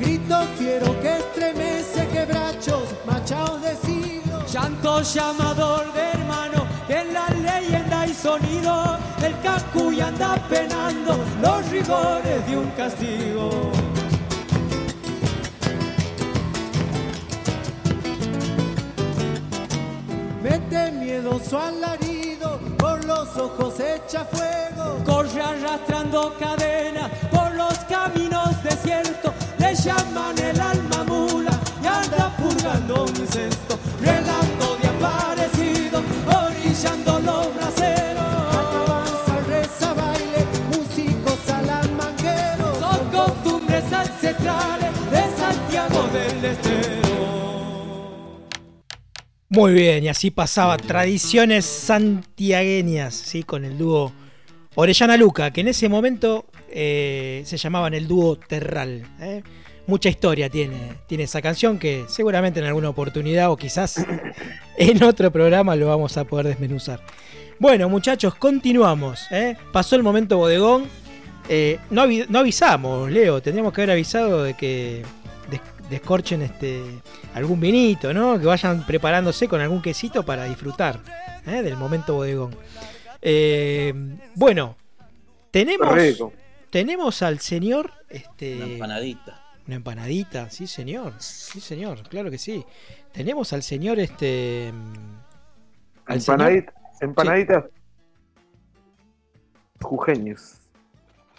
Grito fiero que estremece quebrachos, machaos de siglo. Llanto llamador de hermano, que en la leyenda hay sonido. El cacuy anda penando los rigores de un castigo. Miedoso alarido, por los ojos echa fuego. Corre arrastrando cadenas por los caminos desiertos. Le llaman el alma mula y anda purgando un cesto.
Muy bien, y así pasaba tradiciones santiagueñas, ¿sí? con el dúo Orellana Luca, que en ese momento eh, se llamaban el dúo Terral. ¿eh? Mucha historia tiene, tiene esa canción que seguramente en alguna oportunidad o quizás en otro programa lo vamos a poder desmenuzar. Bueno, muchachos, continuamos. ¿eh? Pasó el momento bodegón. Eh, no, no avisamos, Leo, tendríamos que haber avisado de que descorchen este algún vinito, ¿no? Que vayan preparándose con algún quesito para disfrutar ¿eh? del momento bodegón. Eh, bueno, tenemos,
Rico.
tenemos al señor
Una
este,
empanadita.
Una empanadita, sí señor, sí señor, claro que sí. Tenemos al señor este... mm, al señor-
Empanadita, empanaditas jujeños.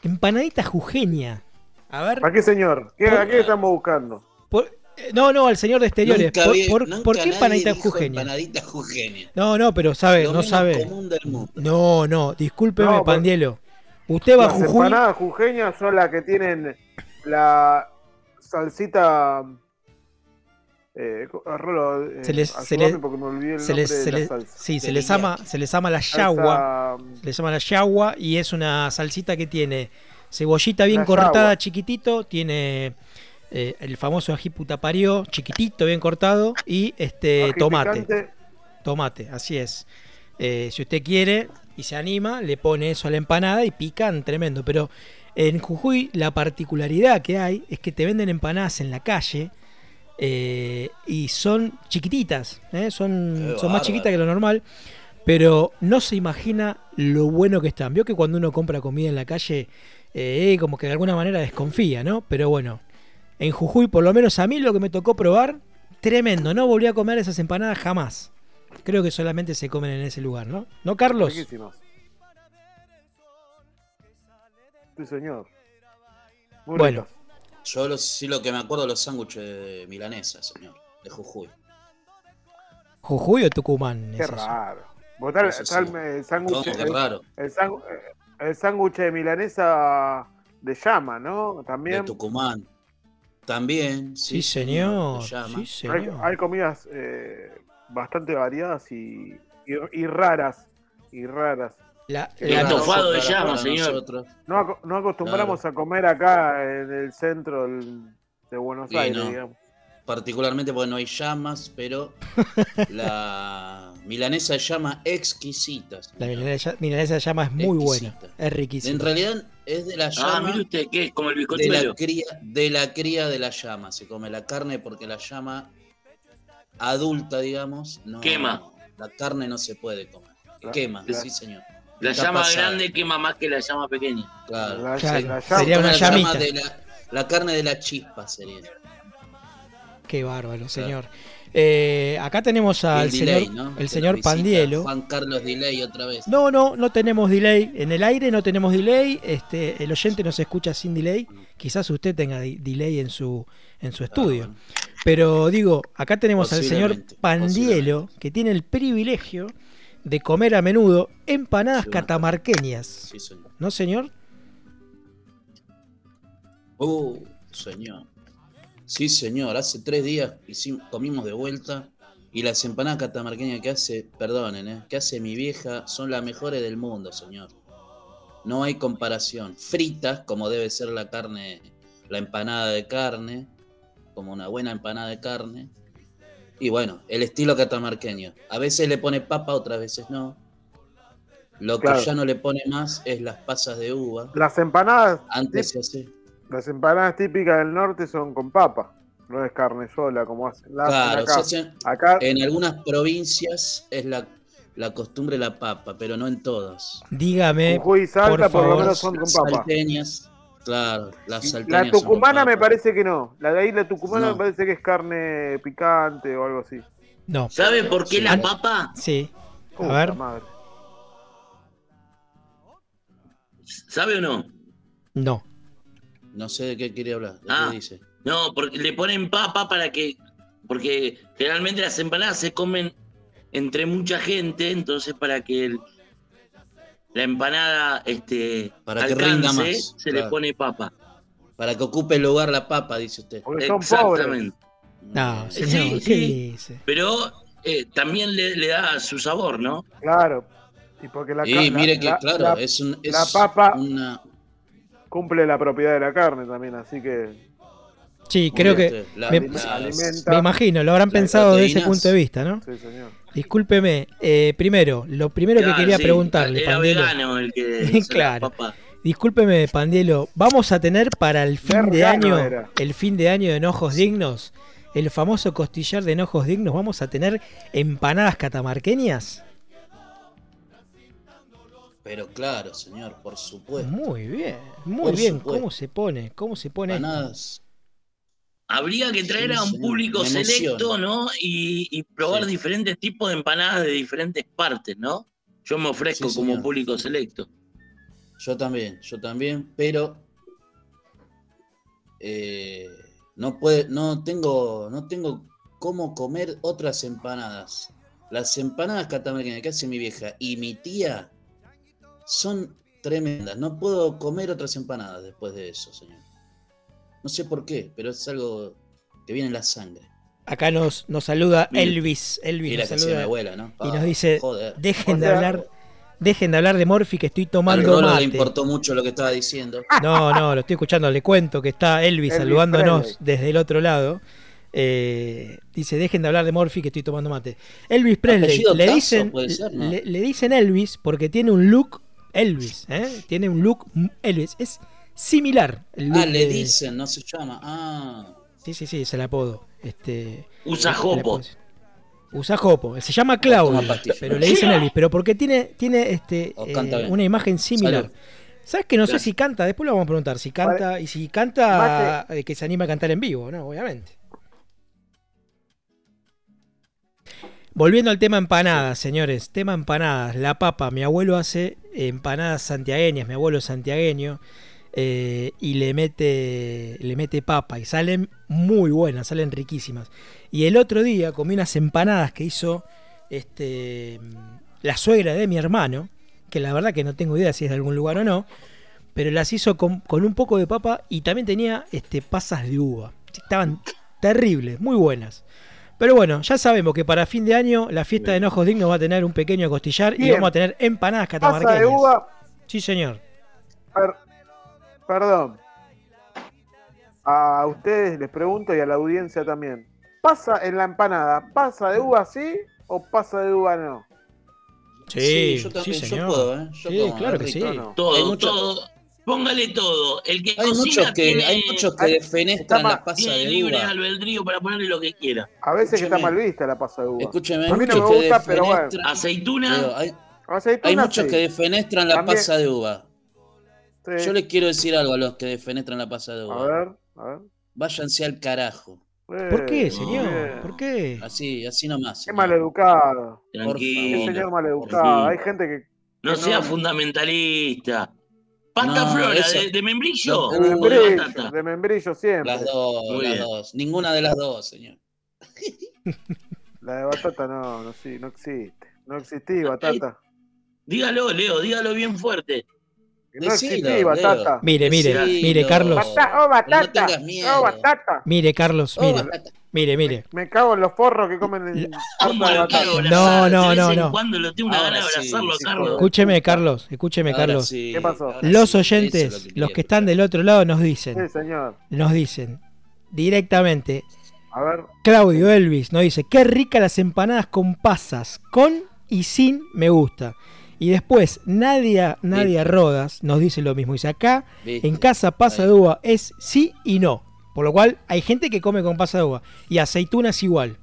Empanadita jujeña. A ver,
¿A qué señor? ¿Qué, ¿A qué estamos buscando?
Por- eh, no, no, al señor de exteriores.
Nunca
¿Por,
vi-
por-
nunca
por qué
nadie
empanadita
dijo
jujeña?
Empanadita jujeña.
No, no, pero sabe,
Lo
no
menos
sabe.
común del mundo.
No, no, discúlpeme,
No, por-
Pandielo. Usted va a
Las
Jujuy.
empanadas jujeñas son las que tienen la salsita. Eh, co- Rolo, eh,
Se les- se
ayúdame
les-
porque me olvidé el
Se les,
nombre
se
de la
les-
salsa.
sí, se les llama, se les llama la yagua.
Salsa,
Se le llama la yagua y es una salsita que tiene cebollita bien
La
cortada,
yagua.
chiquitito, tiene eh, el famoso ají puta parió, chiquitito, bien cortado, y este
ají
tomate.
picante.
Tomate, así es. Eh, si usted quiere y se anima, le pone eso a la empanada y pican tremendo. Pero en Jujuy la particularidad que hay es que te venden empanadas en la calle eh, y son chiquititas, son, son más chiquitas que lo normal, pero no se imagina lo bueno que están. Vio que cuando uno compra comida en la calle, como que de alguna manera desconfía, ¿no? Pero bueno, en Jujuy, por lo menos a mí lo que me tocó probar, tremendo. No volví a comer esas empanadas jamás. Creo que solamente se comen en ese lugar, ¿no? ¿No, Carlos?
Riquísimas. Sí, señor. Muy
Bueno.
ricas.
Yo lo- sí lo que me acuerdo de los sándwiches de milanesa, señor. De Jujuy.
¿Jujuy o Tucumán?
Qué raro.
Sí.
tal- el sándwich el- sándwich- de milanesa de llama, ¿no?
De
También
Tucumán. También.
Sí,
Sí,
señor. Sí,
hay,
señor.
hay comidas eh, bastante variadas y, y, y raras. Y raras.
La-
El estofado de llama, señor.
nosotros.
No, no acostumbramos a comer acá en el centro de Buenos Aires,
no.
digamos.
Particularmente porque no hay llamas, pero la milanesa de llama exquisita.
la milanesa, milanesa de llama es muy buena. Es riquísima.
En realidad es de la
Ah,
llama.
mire usted, ¿qué es? Como el
de la cría de la cría de la llama se come la carne porque la llama adulta digamos no
Quema.
la carne no se puede comer quema sí señor
La
Está
llama
pasada.
grande quema más que la llama pequeña.
claro
La-
Claro,
la
sería
llama-
una
la, llama
llamita.
de la, la carne de la chispa sería
Qué bárbaro, señor. Eh, acá tenemos al
el
señor, el señor Pandielo.
Juan Carlos Delay otra vez
No, no, no tenemos delay. En el aire no tenemos delay. Este, el oyente nos escucha sin delay. Quizás usted tenga delay en su, en su estudio.
Ah, bueno.
Pero digo, acá tenemos al señor Pandielo, que tiene el privilegio de comer a menudo empanadas
Sí,
catamarqueñas.
sí señor
¿No, señor?
uh señor sí señor hace tres días hicimos, comimos de vuelta y las empanadas catamarqueñas que hace perdonen ¿eh? que hace mi vieja son las mejores del mundo señor No hay comparación. Fritas, como debe ser la carne, la empanada de carne, como una buena empanada de carne. Y bueno, el estilo catamarqueño. A veces le pone papa, otras veces no. Lo que ya no le pone más es las pasas de uva.
Las empanadas,
Antes se hace.
Las empanadas típicas del norte son con papa, no es carne sola como hacen. la hacen
Claro,
acá.
se hacen-
Acá
en algunas provincias es la, la costumbre la papa, pero no en todas.
Dígame.
Jujuy y Salta
por
por, lo
favor.
menos son con
Las
papa.
salteñas, claro, las salteñas
La tucumana me parece que no. La de ahí, la tucumana
No.
me parece que es carne picante o algo así.
No.
¿Sabe por qué
Sí.
la papa?
Sí. A ver.
madre.
¿Sabe o no?
No.
No sé de qué quiere hablar. ¿De
Ah.
qué dice?
No, porque le ponen papa para que. Porque generalmente las empanadas se comen entre mucha gente, entonces para que el- la empanada este,
Para que rinda más,
se
claro.
le pone papa.
Para que ocupe el lugar la papa, dice usted.
Porque son pobres.
Exactamente.
No,
Eh,
señor,
sí,
¿qué
sí.
dice?
Pero eh, también le, le da su sabor, ¿no?
Claro. Y porque la, ca- la-
mire que,
la-
claro,
la-
es, un, es
la papa-
una...
cumple la propiedad de la carne también, así que
Sí, creo que.
la-
me-
las-
alimenta.
Me imagino, lo habrán pensado desde ese punto de vista, ¿no?
Sí, señor.
Discúlpeme, eh, primero, lo primero que quería
sí,
preguntarle,
Era
Pandielo.
vegano el que
Claro.
papa.
Discúlpeme, Pandielo, vamos a tener para el fin de año,
era.
el fin de año de enojos dignos, el famoso costillar de enojos dignos, vamos a tener empanadas catamarqueñas.
Pero claro, señor, por supuesto.
Muy bien, muy
Por
bien.
supuesto.
¿Cómo se pone? ¿Cómo se pone?
Empanadas
Habría que traer
Sí,
a un
señor.
público
Me
selecto. ¿no? Y, y probar
Sí.
diferentes tipos de empanadas de diferentes partes, ¿no? Yo me ofrezco
Sí,
como público selecto.
Yo también, yo también, pero eh, no puede, no tengo, no tengo cómo comer otras empanadas. Las empanadas catamarqueñas que hace mi vieja y mi tía son tremendas. No puedo comer otras empanadas después de eso, señor. No sé por qué, pero es algo que viene en la sangre.
Acá nos, nos saluda. Elvis. Elvis
Mira
nos saluda
abuela, ¿no?
y nos
Ah,
dice,
joder.
dejen de hablar, dejen de hablar de Morphy que estoy tomando
Rolo le
mate.
importó mucho lo que estaba diciendo.
No, no, lo estoy escuchando, le cuento que está Elvis,
Elvis
saludándonos
Presley.
desde el otro lado. Eh, dice, dejen de hablar de Morphy que estoy tomando mate. Elvis Presley, le dicen,
puede ser, ¿no?
le, le dicen Elvis porque tiene un look Elvis, ¿eh? tiene un look Elvis, es similar. el look
Ah, le
de-
dicen, no se llama. Ah,
Sí, sí, sí, es el apodo. Este,
Usa jopo.
Usa Jopo, se llama Claudio, pero le dicen Elvis, pero porque tiene, tiene este,
Oh,
eh, una imagen similar.
Salud.
¿Sabes que no sé si canta? Después lo vamos a preguntar. Si canta, y si canta, eh, que se anima a cantar en vivo, ¿no? Obviamente. Volviendo al tema empanadas, señores. Tema empanadas. La papa. Mi abuelo hace empanadas santiagueñas. Mi abuelo santiagueño. eh, y le mete, le mete papa. Y salen muy buenas, salen riquísimas. Y el otro día comí unas empanadas que hizo este, la suegra de mi hermano. Que la verdad que no tengo idea si es de algún lugar o no. Pero las hizo con, con un poco de papa y también tenía este, pasas de uva. Estaban terribles, muy buenas. Pero bueno, ya sabemos que para fin de año la fiesta de enojos dignos va a tener un pequeño costillar y vamos a tener empanadas
Pasa
catamarqueñas.
de uva,
Sí, señor.
per- perdón. A ustedes les pregunto y a la audiencia también. ¿Pasa en la empanada? ¿Pasa de uva sí o pasa de uva no?
Sí,
yo también,
sí,
yo
señor.
puedo, ¿eh? Yo
Sí,
como,
claro que
rico.
sí.
No.
Todo,
mucho-
todo. Póngale todo. El que
Hay
cocina
muchos que,
tiene,
hay muchos que
Hay-
defenestran la pasa
tiene
de
libre
uva.
albedrío para ponerle lo que quiera.
A veces que está mal vista la pasa de uva.
Escúcheme, hay
A mí no
muchos
me
que
gusta, pero bueno.
defenestran.
Aceituna,
hay,
Aceituna,
hay muchos
sí.
que defenestran la
También-
pasa de uva.
Sí.
Yo les quiero decir algo a los que defenestran la pasa de
A
uva.
ver, a ver.
Váyanse al carajo.
¿Por qué, señor? ¿Por qué?
Así, así nomás.
Qué maleducado. Qué
tranquilo.
señor maleducado.
tranquilo.
Hay gente que.
No
que
sea
no-
fundamentalista. Pasta
No,
flora,
eso-
de, de membrillo.
No,
De membrillo,
batata.
de membrillo siempre.
Las dos,
Muy
las
bien.
dos. Ninguna de las dos, señor.
La de batata no, no, sí, no existe. No existí, batata.
Dígalo, Leo, dígalo bien fuerte.
No
Decilo,
existí,
Leo.
batata.
Mire, mire,
Decilo.
mire, Carlos.
Bata- oh, batata.
tengas miedo.
Oh, batata.
Mire, Carlos,
Oh,
mire,
batata.
Mire, mire.
Me cago en los forros que comen en
¿Cómo
harta de
lo
batata.
quiero
No, no, no, no.
Cuando lo tengo una gana de abrazarlo,
sí,
Carlos.
Escúcheme, Carlos, escúcheme,
Ahora
Carlos.
sí,
¿Qué pasó?
Los
sí, eso es
oyentes,
lo
los
quiero.
que están del otro lado, nos dicen,
Sí, señor.
nos dicen directamente,
A ver,
Claudio Elvis nos dice, qué rica las empanadas con pasas, con y sin me gusta. Y después, Nadia, Nadia Rodas nos dice lo mismo. Dice, acá
¿Viste?
en casa pasa
Ahí.
de uva es sí y no. Por lo cual hay gente que come con pasa de uva. Y aceitunas igual.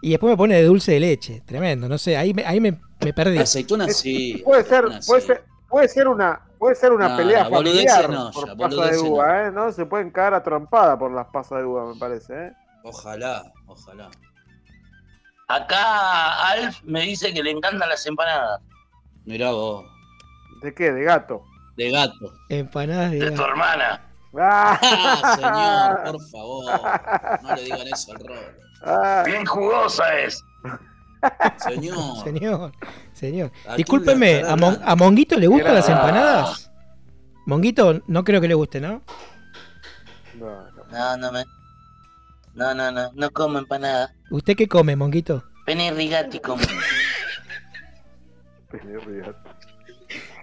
Y después me pone de dulce de leche. Tremendo, no sé, ahí me, ahí me, me perdí.
Aceitunas sí.
puede ser, puede
sí.
ser, puede ser una, puede ser una
No,
pelea familiar
no,
por pasa de uva, ¿eh? No se pueden cagar a trompada por las pasas de uva, me parece, ¿eh?
Ojalá, ojalá.
Acá Alf me dice que le encantan las empanadas.
Mirá vos.
¿De qué? De gato.
De gato.
Empanadas de
De tu hermana.
Ah, señor, por favor. No le digan eso al rol.
Ah,
Bien jugosa es.
Señor.
Señor, señor.
¿A quién
Discúlpeme, ¿a, Mon- a Monguito le gustan las empanadas? Monguito no creo que le guste, ¿no?
no, no.
No, no me. No, no, no. No como empanada.
¿Usted qué come, Monguito?
Pene rigati como.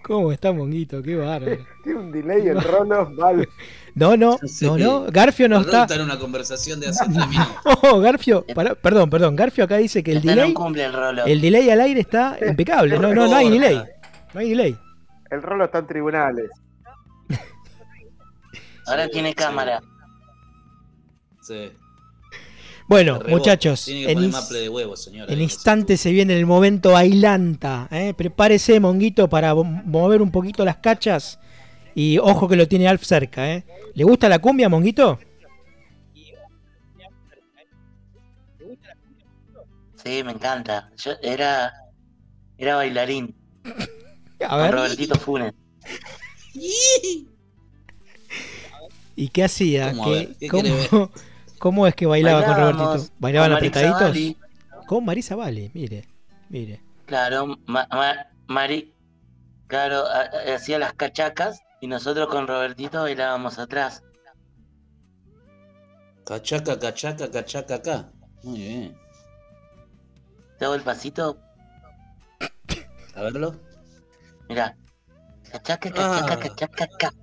¿Cómo está Monguito? Qué bárbaro.
Tiene un delay el rolo mal.
No, no, no, no. Garfio no está.
está en una conversación de hace tres minutos.
Oh, Garfio, perdón, perdón. Garfio acá dice que el delay,
no cumple el rolo.
el delay al aire está impecable. No, no, no hay delay. No hay delay.
El rolo está en tribunales.
Ahora tiene cámara.
Sí.
Bueno, muchachos,
Tiene que
en,
poner
ins-
maple de huevo, señora.
en
ahí,
instante se viene el momento ailanta. ¿eh? Prepárese, Monguito, para mo- mover un poquito las cachas. Y ojo que lo tiene Alf cerca. ¿eh? ¿Le gusta la cumbia, Monguito?
Sí, me encanta. Yo era, era bailarín
A
con Robertito Funes.
¿y qué hacía?
¿Cómo.
cómo es que bailaba con Robertito? ¿Bailaban
con
apretaditos?
Bali.
Con Marisa Vale, mire, mire.
Claro, Ma- Ma- Mari, claro, hacía las cachacas y nosotros con Robertito bailábamos atrás.
Cachaca, cachaca, cachaca acá. Muy bien.
Te hago el pasito,
A verlo.
mira. Cachaca, cachaca,
Ah.
cachaca, ca.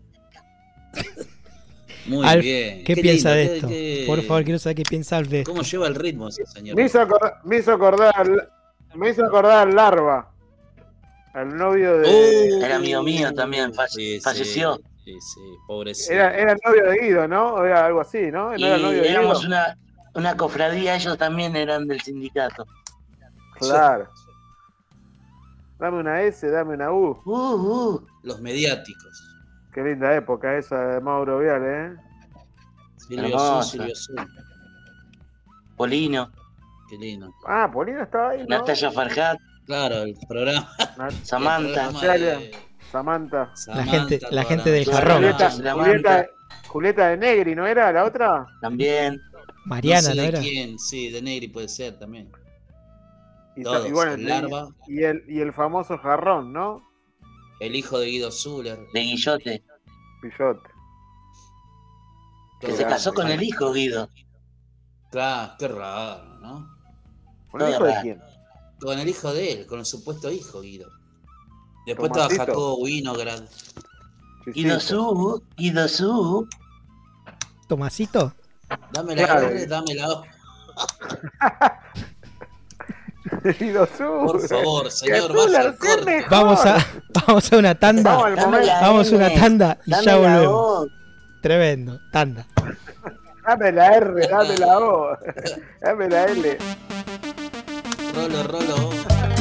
Muy
Alf,
bien.
¿Qué, piensa
lindo,
de esto?
qué-
Por favor, quiero saber qué piensa Alf de esto.
¿Cómo lleva el ritmo ese señor?
Me hizo acordar, me hizo acordar, al- me hizo acordar al Larva, al novio de.
Uh,
Era amigo mío también, falle-
sí, sí,
falleció.
Sí, sí, pobrecito.
Era, era el novio de Guido, ¿no? O era algo así, ¿no? ¿No
Y
era el novio de Guido?
éramos una, una cofradía, ellos también eran del sindicato.
Claro. Dame una S, dame una U.
Uh, uh.
Los mediáticos.
Qué linda época esa de Mauro Vial, ¿eh?
Silvio
Hermosa.
Silvio Azul.
Polino,
Qué lindo.
Ah, Polina estaba ahí, ¿no?
Natalia Farhat,
Claro, el programa.
Samantha.
el programa
Natalia.
de
Samantha.
Samantha,
gente-
el
la gente del
de
jarrón.
Julieta,
la
de Negri, ¿no era la otra?
también.
Mariana,
no sé
¿no
de
era?
quién, sí, de Negri puede ser también.
Y,
Todos,
y bueno,
el Larva,
y el, y el famoso jarrón, ¿no?
El hijo de Guido Zuller.
de Guillote,
Pillote.
que se casó con el hijo Guido.
Claro, qué raro, ¿no?
¿Con el hijo de quién?
Con el hijo de él, con el supuesto hijo Guido. Después estaba Jacobo Winograd.
Guido. Su, Guido Su.
Tomasito.
Dame la
Claro.
Dame la. Por favor, señor, vaya.
Vamos a, vamos a una tanda.
Vamos
a una tanda y
dame
ya volvemos. Tremendo, tanda.
Dame la R, dame la O. Dame la L.
Rolo, rolo.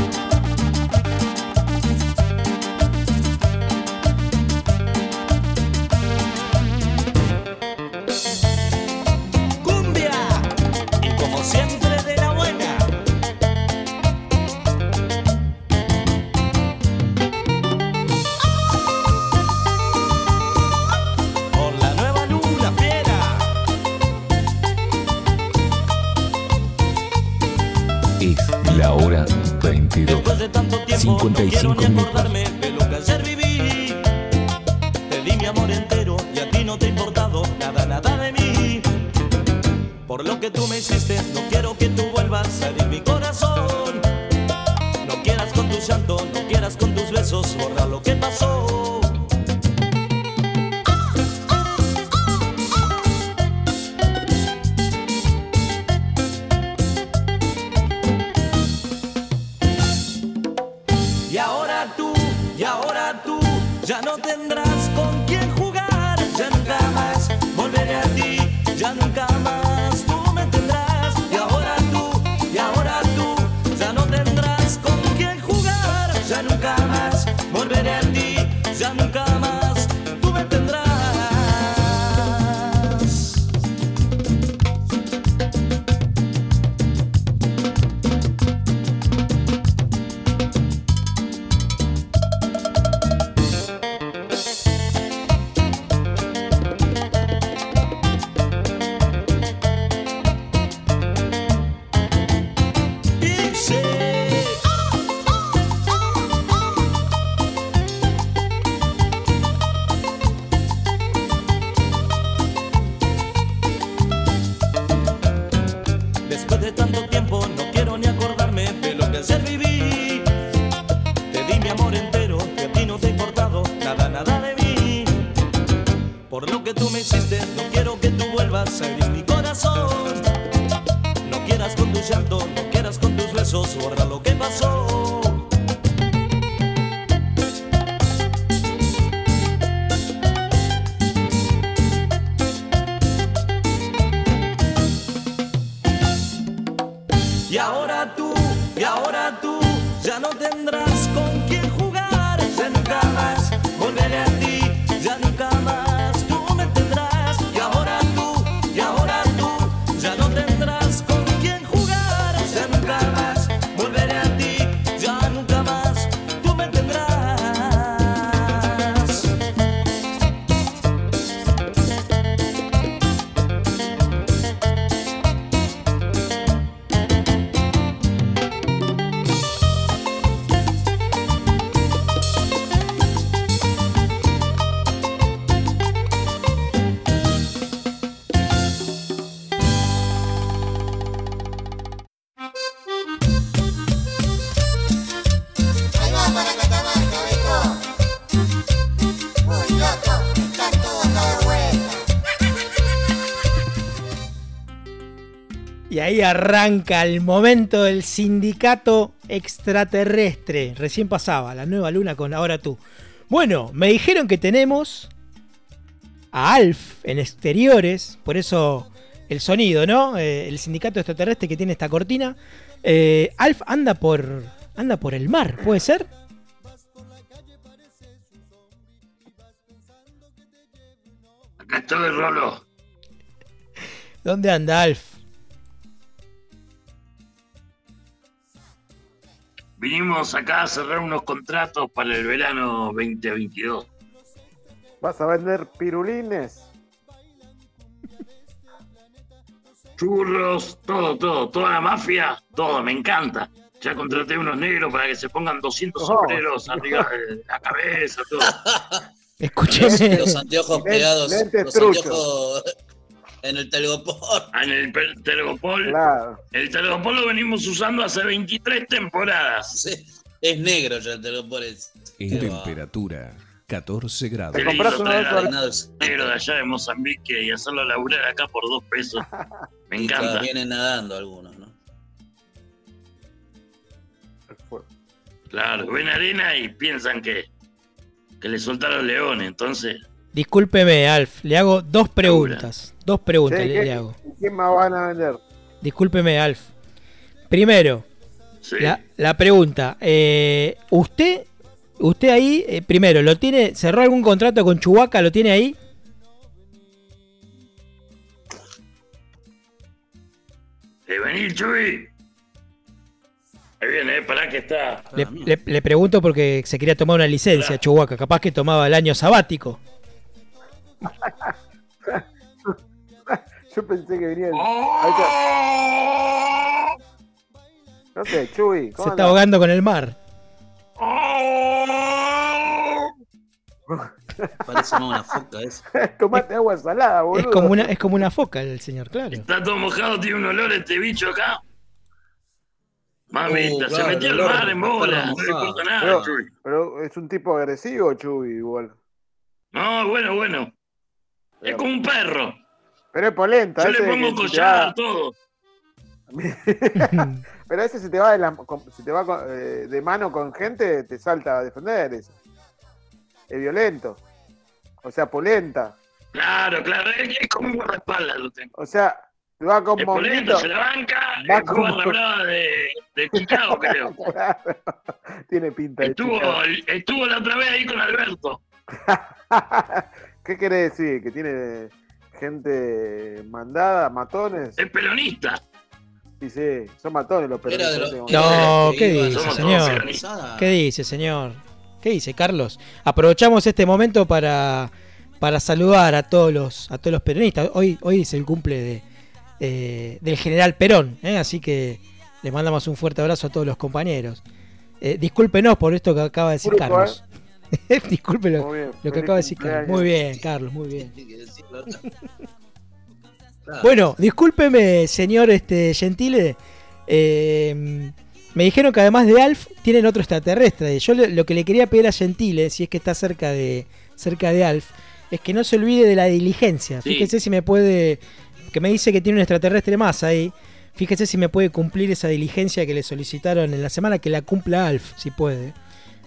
22.
Después de tanto tiempo
55
no quiero ni
minutos.
acordarme de lo que ayer viví. Te di mi amor entero y a ti no te ha importado nada, nada de mí. Por lo que tú me hiciste, no quiero que tú vuelvas a herir mi corazón. No quieras con tu llanto, no quieras con tus besos borrar lo que pasó.
Ahí arranca el momento del sindicato extraterrestre. Recién pasaba la nueva luna con ahora tú. Bueno, me dijeron que tenemos a Alf en exteriores, por eso el sonido, ¿no? Eh, el sindicato extraterrestre que tiene esta cortina. Eh, Alf anda por anda por el mar, ¿puede ser?
Acá estoy, Rolo.
¿Dónde anda Alf?
Vinimos acá a cerrar unos contratos para el verano 2022.
¿Vas a vender pirulines?
Churros, todo, todo, toda la mafia, todo, me encanta. Ya contraté unos negros para que se pongan 200
Oh.
sombreros arriba de la cabeza, todo.
Escúcheme.
Los anteojos pegados.
lentes
los
truchos.
anteojos en el telgopor.
En el Telgopol,
Claro.
el Telgopol lo venimos usando hace 23 temporadas.
Sí, Es negro ya el telgopor. Es,
En temperatura 14 grados.
Te compras uno de esos
negro de allá de Mozambique y hacerlo laburar acá por dos pesos. Me
y
encanta.
vienen nadando algunos, ¿no?
Claro, ven arena y piensan que, que le soltaron leones, entonces.
Discúlpeme, Alf. Le hago dos preguntas. Dos preguntas
Che,
le,
¿qué-
le hago.
¿Quién más van a vender?
Discúlpeme, Alf. Primero,
Sí.
la, la pregunta. eh, ¿Usted, usted ahí, eh, primero, lo tiene, cerró algún contrato con Chubaca? ¿Lo tiene ahí?
Eh, vení, Chuy. Ahí viene, eh, pará que está.
Le, le- le pregunto porque se quería tomar una licencia. Chubaca. Capaz que tomaba el año sabático.
Yo pensé que venía el...
¡Oh!
No sé, Chuy.
Se
¿cómo
está ahogando con el mar.
¡Oh!
Parece más una foca eso.
Tomate agua salada, boludo.
Es como, una, es como una foca el señor, claro.
Está todo mojado, tiene un olor este bicho acá. Mamita,
Uh,
se
claro,
metió
el
al mar en bola. No le importa nada,
Pero,
Chuy.
pero es un tipo agresivo, Chuy, igual.
No, bueno, bueno. Es como un perro.
Pero es polenta.
Yo le pongo collar,
va-
todo.
Pero ese se te va de, la- con- se te va con- eh, de mano con gente, te salta a defender. ese. Es violento. O sea, polenta.
Claro, claro, es, como un guardaespaldas lo tengo.
O sea, te va con
polenta, se la banca,
Va
es
como-
la brava de, de Chicago, creo.
Claro. Tiene pinta de
Estuvo, estuvo la otra vez ahí con Alberto.
¿Qué quiere decir? ¿Que tiene gente mandada, matones?
Es pelonista.
Sí, sí, son matones los peronistas.
los.
tengo-
No, ¿qué dice, señor? ¿Qué dice, señor? ¿Qué dice, Carlos? Aprovechamos este momento para, para saludar a todos los a todos los peronistas. Hoy, hoy es el cumple de, eh, del general Perón, ¿eh? así que les mandamos un fuerte abrazo a todos los compañeros. Eh, discúlpenos por esto que acaba de decir Carlos. Disculpe lo,
Muy bien,
lo que acaba de decir Carlos. Muy bien, Carlos, muy bien. Bueno, discúlpeme, señor este, Gentile. eh, me dijeron que además de Alf tienen otro extraterrestre. Yo le- lo que le quería pedir a Gentile, si es que está cerca de, cerca de Alf, es que no se olvide de la diligencia.
Sí.
Fíjese si me puede. Que me dice que tiene un extraterrestre más ahí. Fíjese si me puede cumplir esa diligencia que le solicitaron en la semana, que la cumpla Alf, si puede.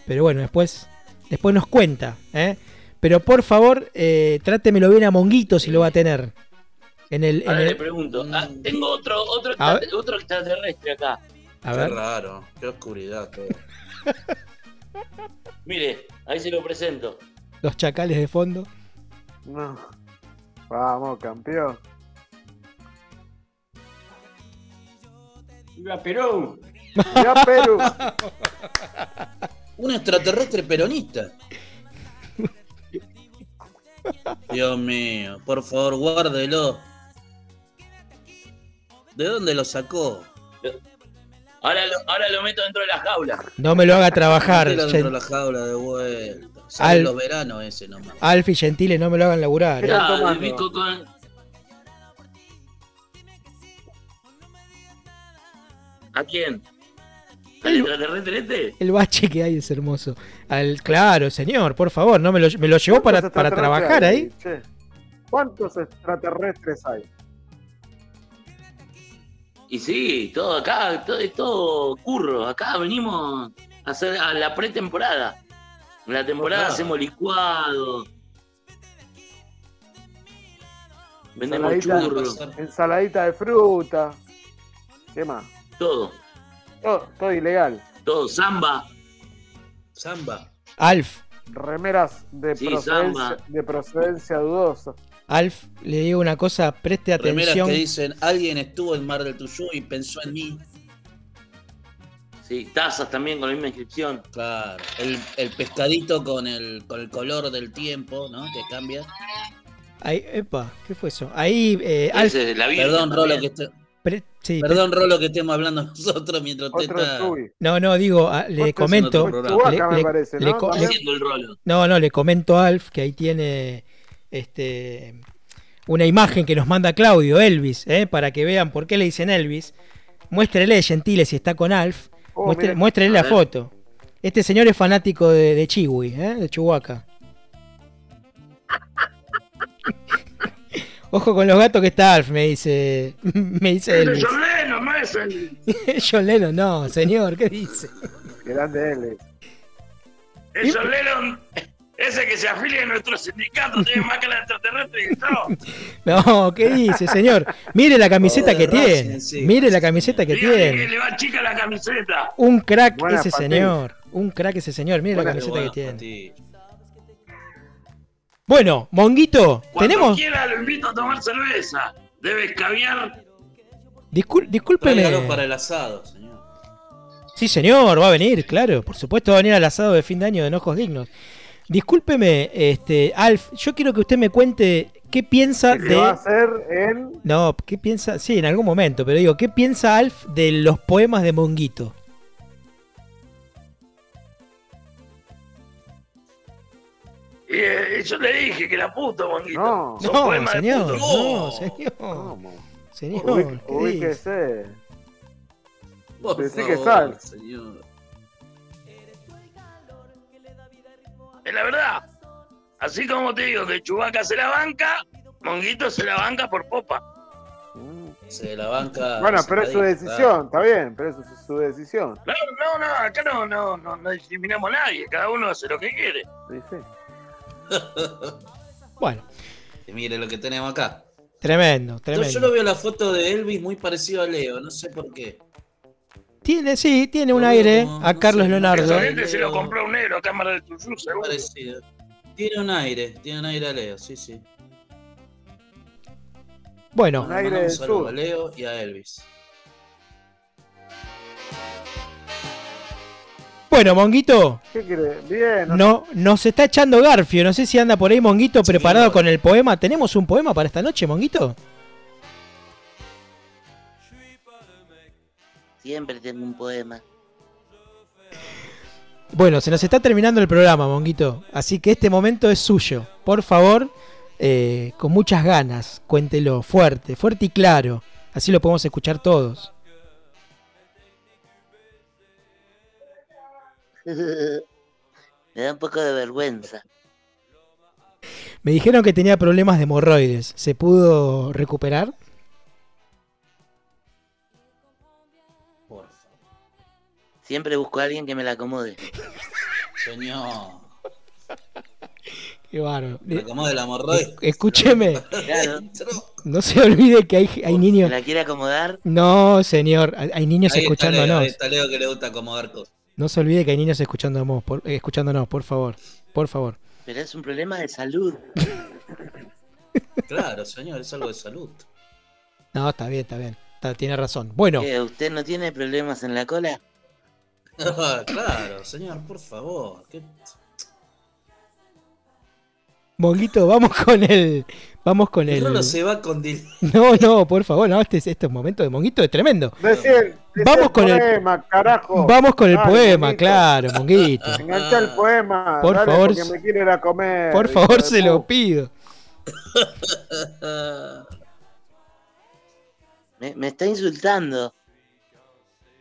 Pero bueno, después, después nos cuenta. ¿eh? Pero por favor, eh, trátemelo bien a Monguito si lo va a tener. En el, en
Ahora le pregunto. ah, tengo otro, otro, extra- otro extraterrestre acá.
a
Qué
ver.
raro. Qué oscuridad todo.
Mire, ahí se lo presento.
los chacales de fondo.
No. Vamos, campeón.
¡Viva Perón!
Ya, Perú.
Un extraterrestre peronista. Dios mío, por favor, guárdelo. ¿De dónde lo sacó?
Ahora lo, ahora lo meto dentro de la jaula.
No me lo haga trabajar.
Metelo dentro de la jaula de vuelta. Sale
Al-
los veranos ese nomás.
Alf y Gentile, no me lo hagan laburar. ¿eh?
Ah, con. ¿A quién? ¿Al extraterrestre este?
El bache que hay es hermoso. Al, claro, señor, por favor, no me lo, me lo llevó para,
¿Cuántos
para
extraterrestres
trabajar ahí.
Che, ¿Cuántos extraterrestres hay?
Y sí, todo acá, todo, es todo curro. Acá venimos a hacer a la pretemporada. En la temporada
Claro.
hacemos licuado. Vendemos
Ensaladita.
churros,
Ensaladita de fruta. ¿Qué más?
todo,
Todo, todo ilegal.
todo, samba.
Samba.
Alf,
Remeras de,
Sí,
procedencia,
samba.
de procedencia dudosa.
Alf, le digo una cosa, preste
Remeras
atención.
que dicen, alguien estuvo en Mar del Tuyú y pensó en mí.
Sí, tazas también con la misma inscripción.
Claro. El, el pescadito con el, con el color del tiempo, ¿no? Que cambia.
Ahí, epa, ¿qué fue eso? Ahí, eh, Alf,
Ese, la Virgen
Perdón, Rolo, que
pre- sí,
perdón, Rolo, que estemos hablando nosotros mientras usted está.
No, no, digo, le comento.
¿no?
No, le comento a Alf que ahí tiene este una imagen que nos manda Claudio, Elvis, ¿eh? para que vean por qué le dicen Elvis. Muéstrele, Gentile, si está con Alf.
Oh,
muéstrele la foto. Este señor es fanático de, de Chihui, ¿eh? de Chihuahua. Ojo con los gatos que está Alf, me dice, me dice Elvis.
John Lennon, no es el-
John Lennon, no, señor, ¿qué dice?
Grande él.
es John Lennon, ese que se afilia en nuestro sindicato, tiene más que la extraterrestre que yo.
No, ¿qué dice, señor? Mire la camiseta que
Racing,
tiene.
sí.
Mire la camiseta que tiene.
que le va chica la camiseta.
Un crack ese señor. Un crack ese señor. Mire la camiseta que tiene. Bueno, Monguito,
Cuando
tenemos.
quiera lo invito a tomar cerveza. Debe escabiar.
Discul- discúlpeme.
Tráigalo para el asado, señor.
Sí, señor, va a venir, claro. Por supuesto, va a venir al asado de fin de año de Enojos Dignos. Discúlpeme, este, Alf, yo quiero que usted me cuente qué piensa
Que se va a
de.
hacer en.
No, qué piensa. Sí, en algún momento, pero digo, ¿qué piensa Alf de los poemas de Monguito?
Y eh, yo le dije que la puto, monguito.
No.
Son
No,
de
señor,
puto.
no, señor.
¿Cómo?
Señor,
Ubic-
¿qué dice?
Ubíquese.
Por
Decí que
favor,
sal.
señor.
Es la verdad. Así como te digo que Chubaca se la banca, Monguito se la banca por popa.
Mm.
Se la banca.
Bueno, pero es su decisión, está bien, pero es su decisión.
No, no, no, acá no, no, no, no discriminamos a nadie, cada uno hace lo que quiere.
Sí, sí.
Bueno,
Y mire lo que tenemos acá.
tremendo, tremendo.
yo lo veo la foto de Elvis muy parecido a Leo, no sé por qué.
Tiene, sí, tiene un aire a
no
Carlos
sé,
Leonardo.
Se lo compró un negro a cámara de seguro.
Parecido. Tiene un aire, tiene un aire a Leo, sí, sí.
Bueno,
Un aire
saludo
sur.
a Leo y a Elvis.
Bueno, Monguito.
Bien.
no, nos está echando Garfio. No sé si anda por ahí Monguito
Sí,
preparado con el poema. ¿Tenemos un poema para esta noche, Monguito?
Siempre tengo un poema.
Bueno, se nos está terminando el programa, Monguito. Así que este momento es suyo. Por favor, eh, con muchas ganas, cuéntelo fuerte, fuerte y claro. Así lo podemos escuchar todos.
Me da un poco de vergüenza.
Me dijeron que tenía problemas de hemorroides. ¿Se pudo recuperar?
Por favor.
Siempre busco a alguien que me la acomode.
Señor.
Qué bárbaro.
Me acomode el hemorroide.
Escúcheme,
Claro.
no se olvide que hay, hay
¿Me
niños.
la quiere acomodar?
No, señor, hay niños
Ahí está Leo,
escuchándonos.
ahí está Leo que le gusta acomodar cosas.
No se olvide que hay niños escuchándonos, por, eh, escuchándonos, por favor. Por favor.
Pero es un problema de salud.
Claro, señor, es algo de salud.
No, está bien, está bien. Está- tiene razón. Bueno,
¿Qué, ¿Usted no tiene problemas en la cola?
claro, señor, por favor. ¿qué-
Monguito, vamos con el. Vamos con el.
Rolo se va con dil-
No, no, por favor, no, este, es- este momento de Monguito es tremendo.
El- decí
Vamos
el
con el-
poema, carajo.
Vamos con el poema,
Monguito.
claro, Monguito.
Engancha el poema.
Por
dale,
favor,
porque me quiere ir a comer.
Por favor, se lo pido.
Me, me está insultando.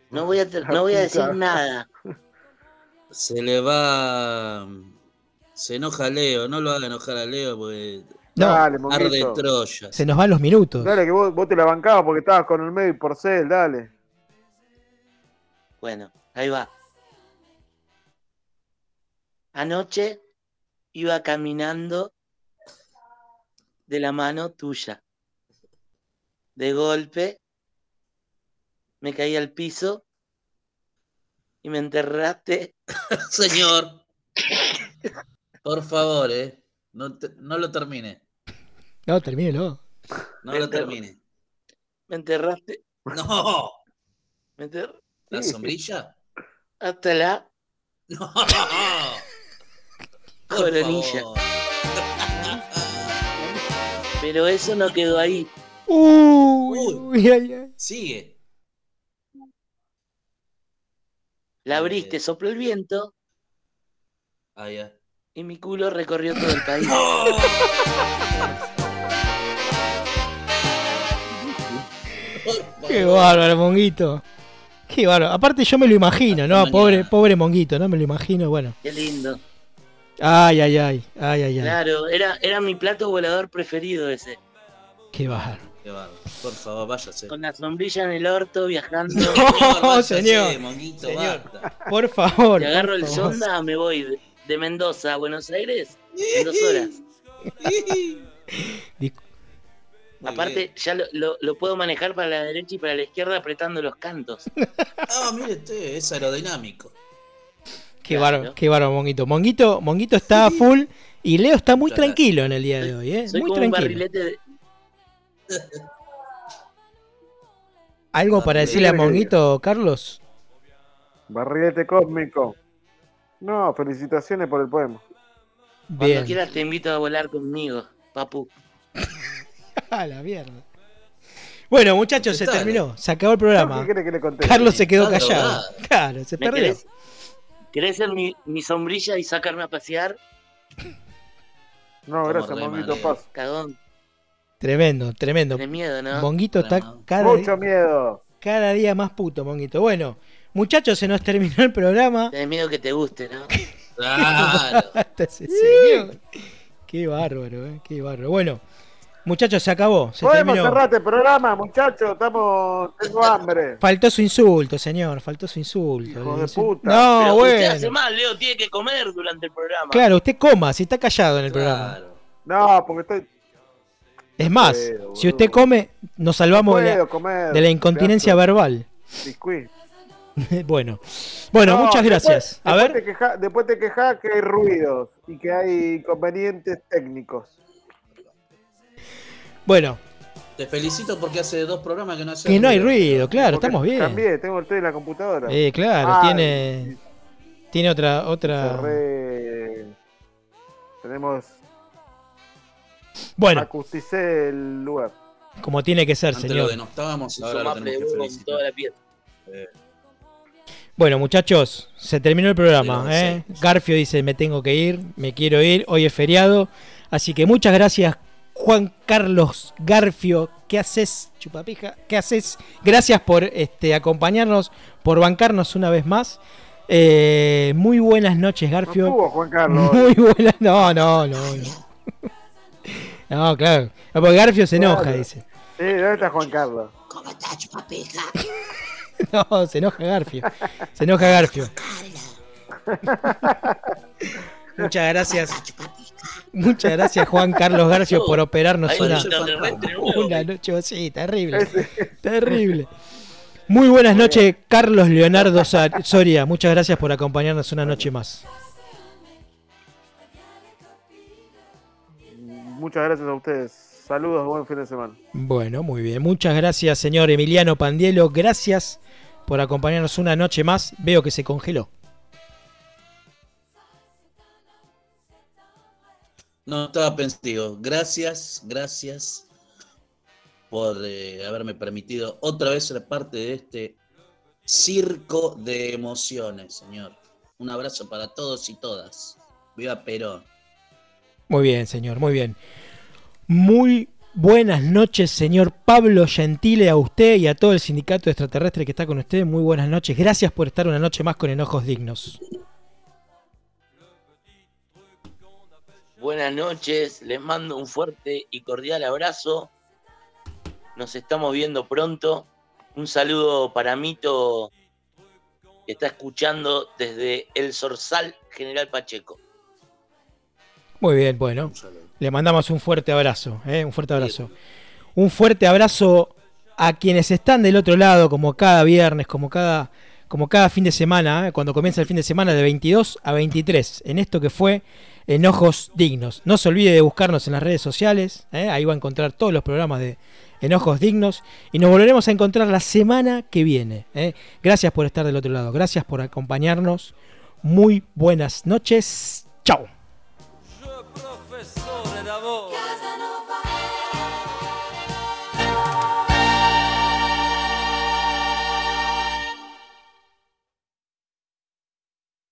No voy a, no voy a decir nada.
Se le va. Se enoja a Leo, no lo haga enojar a Leo porque
No,
Dale,
Arde
Monguito.
Troya.
se nos van los minutos.
Dale, que vos, vos te la bancabas porque estabas con el medio y porcel, dale.
Bueno, ahí va. Anoche iba caminando de la mano tuya. De golpe me caí al piso y me enterraste.
Señor. Por favor, eh. No, te- no lo termine.
No, termínelo.
No lo termine.
Me enterraste.
No.
Me enterraste
¿La sombrilla?
hasta la
No.
Coronilla. Pero eso no quedó ahí.
Uy,
Uy.
uy, ay, ay.
Sigue.
La
Eh.
abriste, sopló el viento
Ah, ya.
y mi culo recorrió todo el país.
Qué bárbaro, Monguito. Qué bárbaro. Aparte yo me lo imagino, ¿no? Pobre, pobre Monguito, ¿no? Me lo imagino, bueno.
Qué lindo.
Ay, ay, ay. Ay, ay.
Claro, era, era mi plato volador preferido ese.
Qué bárbaro.
Qué bárbaro. Por favor, váyase.
Con la sombrilla en el orto, viajando.
No,
váyase,
señor.
Monguito,
Señor.
basta.
Por favor.
Si agarro
por
el
favor.
sonda, me voy de, de Mendoza a Buenos Aires en dos horas.
Dis-
Muy
Aparte,
bien.
ya lo, lo- lo puedo manejar para la derecha y para la izquierda apretando los cantos.
Ah, mire usted, es aerodinámico.
Qué
Claro.
bárbaro, qué bárbaro, Monguito. Monguito, Monguito está full y Leo está muy
Claro.
tranquilo en el día de hoy, ¿eh?
Soy
Muy
como un
tranquilo.
barrilete de.
¿Algo para decirle a. Monguito, Carlos?
Barrilete cósmico. No, felicitaciones por el poema.
Cuando
Bien.
quieras te invito a volar conmigo, papu.
A la mierda. Bueno, muchachos, se terminó. Se acabó el programa.
¿Qué quiere que le conteste?
Carlos se quedó callado. Claro, se
¿Me
perdió.
querés, querés ser mi, mi sombrilla y sacarme a pasear?
No, gracias,
Estamos re
Monguito
mal, eh.
Paz.
Cagón,
Tremendo, tremendo.
tenés miedo, ¿no?
Monguito está cada,
Mucho miedo.
cada día más puto, Monguito. Bueno, muchachos, se nos terminó el programa.
Tenés miedo que te guste, ¿no?
Claro.
Hasta ese señor. Qué bárbaro, eh, qué bárbaro. Bueno, muchachos, se acabó. Se
Podemos
terminó.
cerrar este programa, muchachos. Estamos. Tengo hambre.
Faltó su insulto, señor. Faltó su insulto.
Hijo de puta.
No,
Pero usted hace
bueno.
mal, Leo, tiene que comer durante el programa.
Claro, usted coma, si está callado en el programa.
No, porque estoy.
Es más,
puedo,
si usted come, nos salvamos de la,
puedo comer.
de la incontinencia
pedazo
verbal.
biscuit.
bueno, bueno,
No,
muchas
después-
gracias. A
después
ver,
Te queja, después te quejas que hay ruidos y que hay inconvenientes técnicos.
Bueno,
Te felicito porque hace dos programas que no hace
que no hay ruido, claro,
Porque
estamos bien.
Cambié, tengo el té de la computadora.
Eh, claro,
Ah,
tiene, tiene otra, otra.
Cerré. Tenemos.
Bueno,
Acusticé el lugar.
como tiene que ser,
Antes lo
señor.
denostábamos,
Hizo
ahora lo tenemos que
huevo con
felicitar.
toda la.
Bueno, muchachos, se terminó el programa. ¿eh?
sí.
Garfio dice, me tengo que ir, me quiero ir, hoy es feriado. Así que muchas gracias, Juan Carlos Garfio. ¿Qué haces, chupapija? ¿Qué haces? Gracias por este, acompañarnos, por bancarnos una vez más. Eh, muy buenas noches,
No
Garfio.
estuvo Juan Carlos.
Muy buenas. No, no, no. No, No, claro. No, porque Garfio se enoja,
Claro.
dice.
Sí, ¿dónde está Juan Carlos?
No, se enoja Garfio. Se enoja Garfio. Muchas gracias. Muchas gracias, Juan Carlos Garfio, por operarnos
Ahí
una, una noche. Sí, terrible.
Ese-
Terrible. Muy buenas noches, Carlos Leonardo Soria. Muchas gracias por acompañarnos una noche más.
Muchas gracias a ustedes. Saludos, buen fin de semana.
Bueno, muy bien. Muchas gracias, señor Emiliano Pandielo. Gracias por acompañarnos una noche más. Veo que se congeló.
No, estaba pensativo. Gracias, gracias por eh, haberme permitido otra vez ser parte de este circo de emociones, señor. Un abrazo para todos y todas. Viva Perón.
Muy bien, señor, muy bien. Muy buenas noches, señor Pablo Gentile, a usted y a todo el sindicato extraterrestre que está con usted. Muy buenas noches. Gracias por estar una noche más con Enojos Dignos.
Buenas noches, les mando un fuerte y cordial abrazo. Nos estamos viendo pronto. Un saludo para Mito, que está escuchando desde el Sorsal General Pacheco.
Muy bien, bueno. Le mandamos un fuerte abrazo, ¿eh? un fuerte abrazo. Un fuerte abrazo a quienes están del otro lado, como cada viernes, como cada, como cada fin de semana, ¿eh? cuando comienza el fin de semana de 22 a 23, en esto que fue Enojos Dignos. No se olvide de buscarnos en las redes sociales, ¿eh? ahí va a encontrar todos los programas de Enojos Dignos y nos volveremos a encontrar la semana que viene. ¿eh? Gracias por estar del otro lado, gracias por acompañarnos. Muy buenas noches, chao.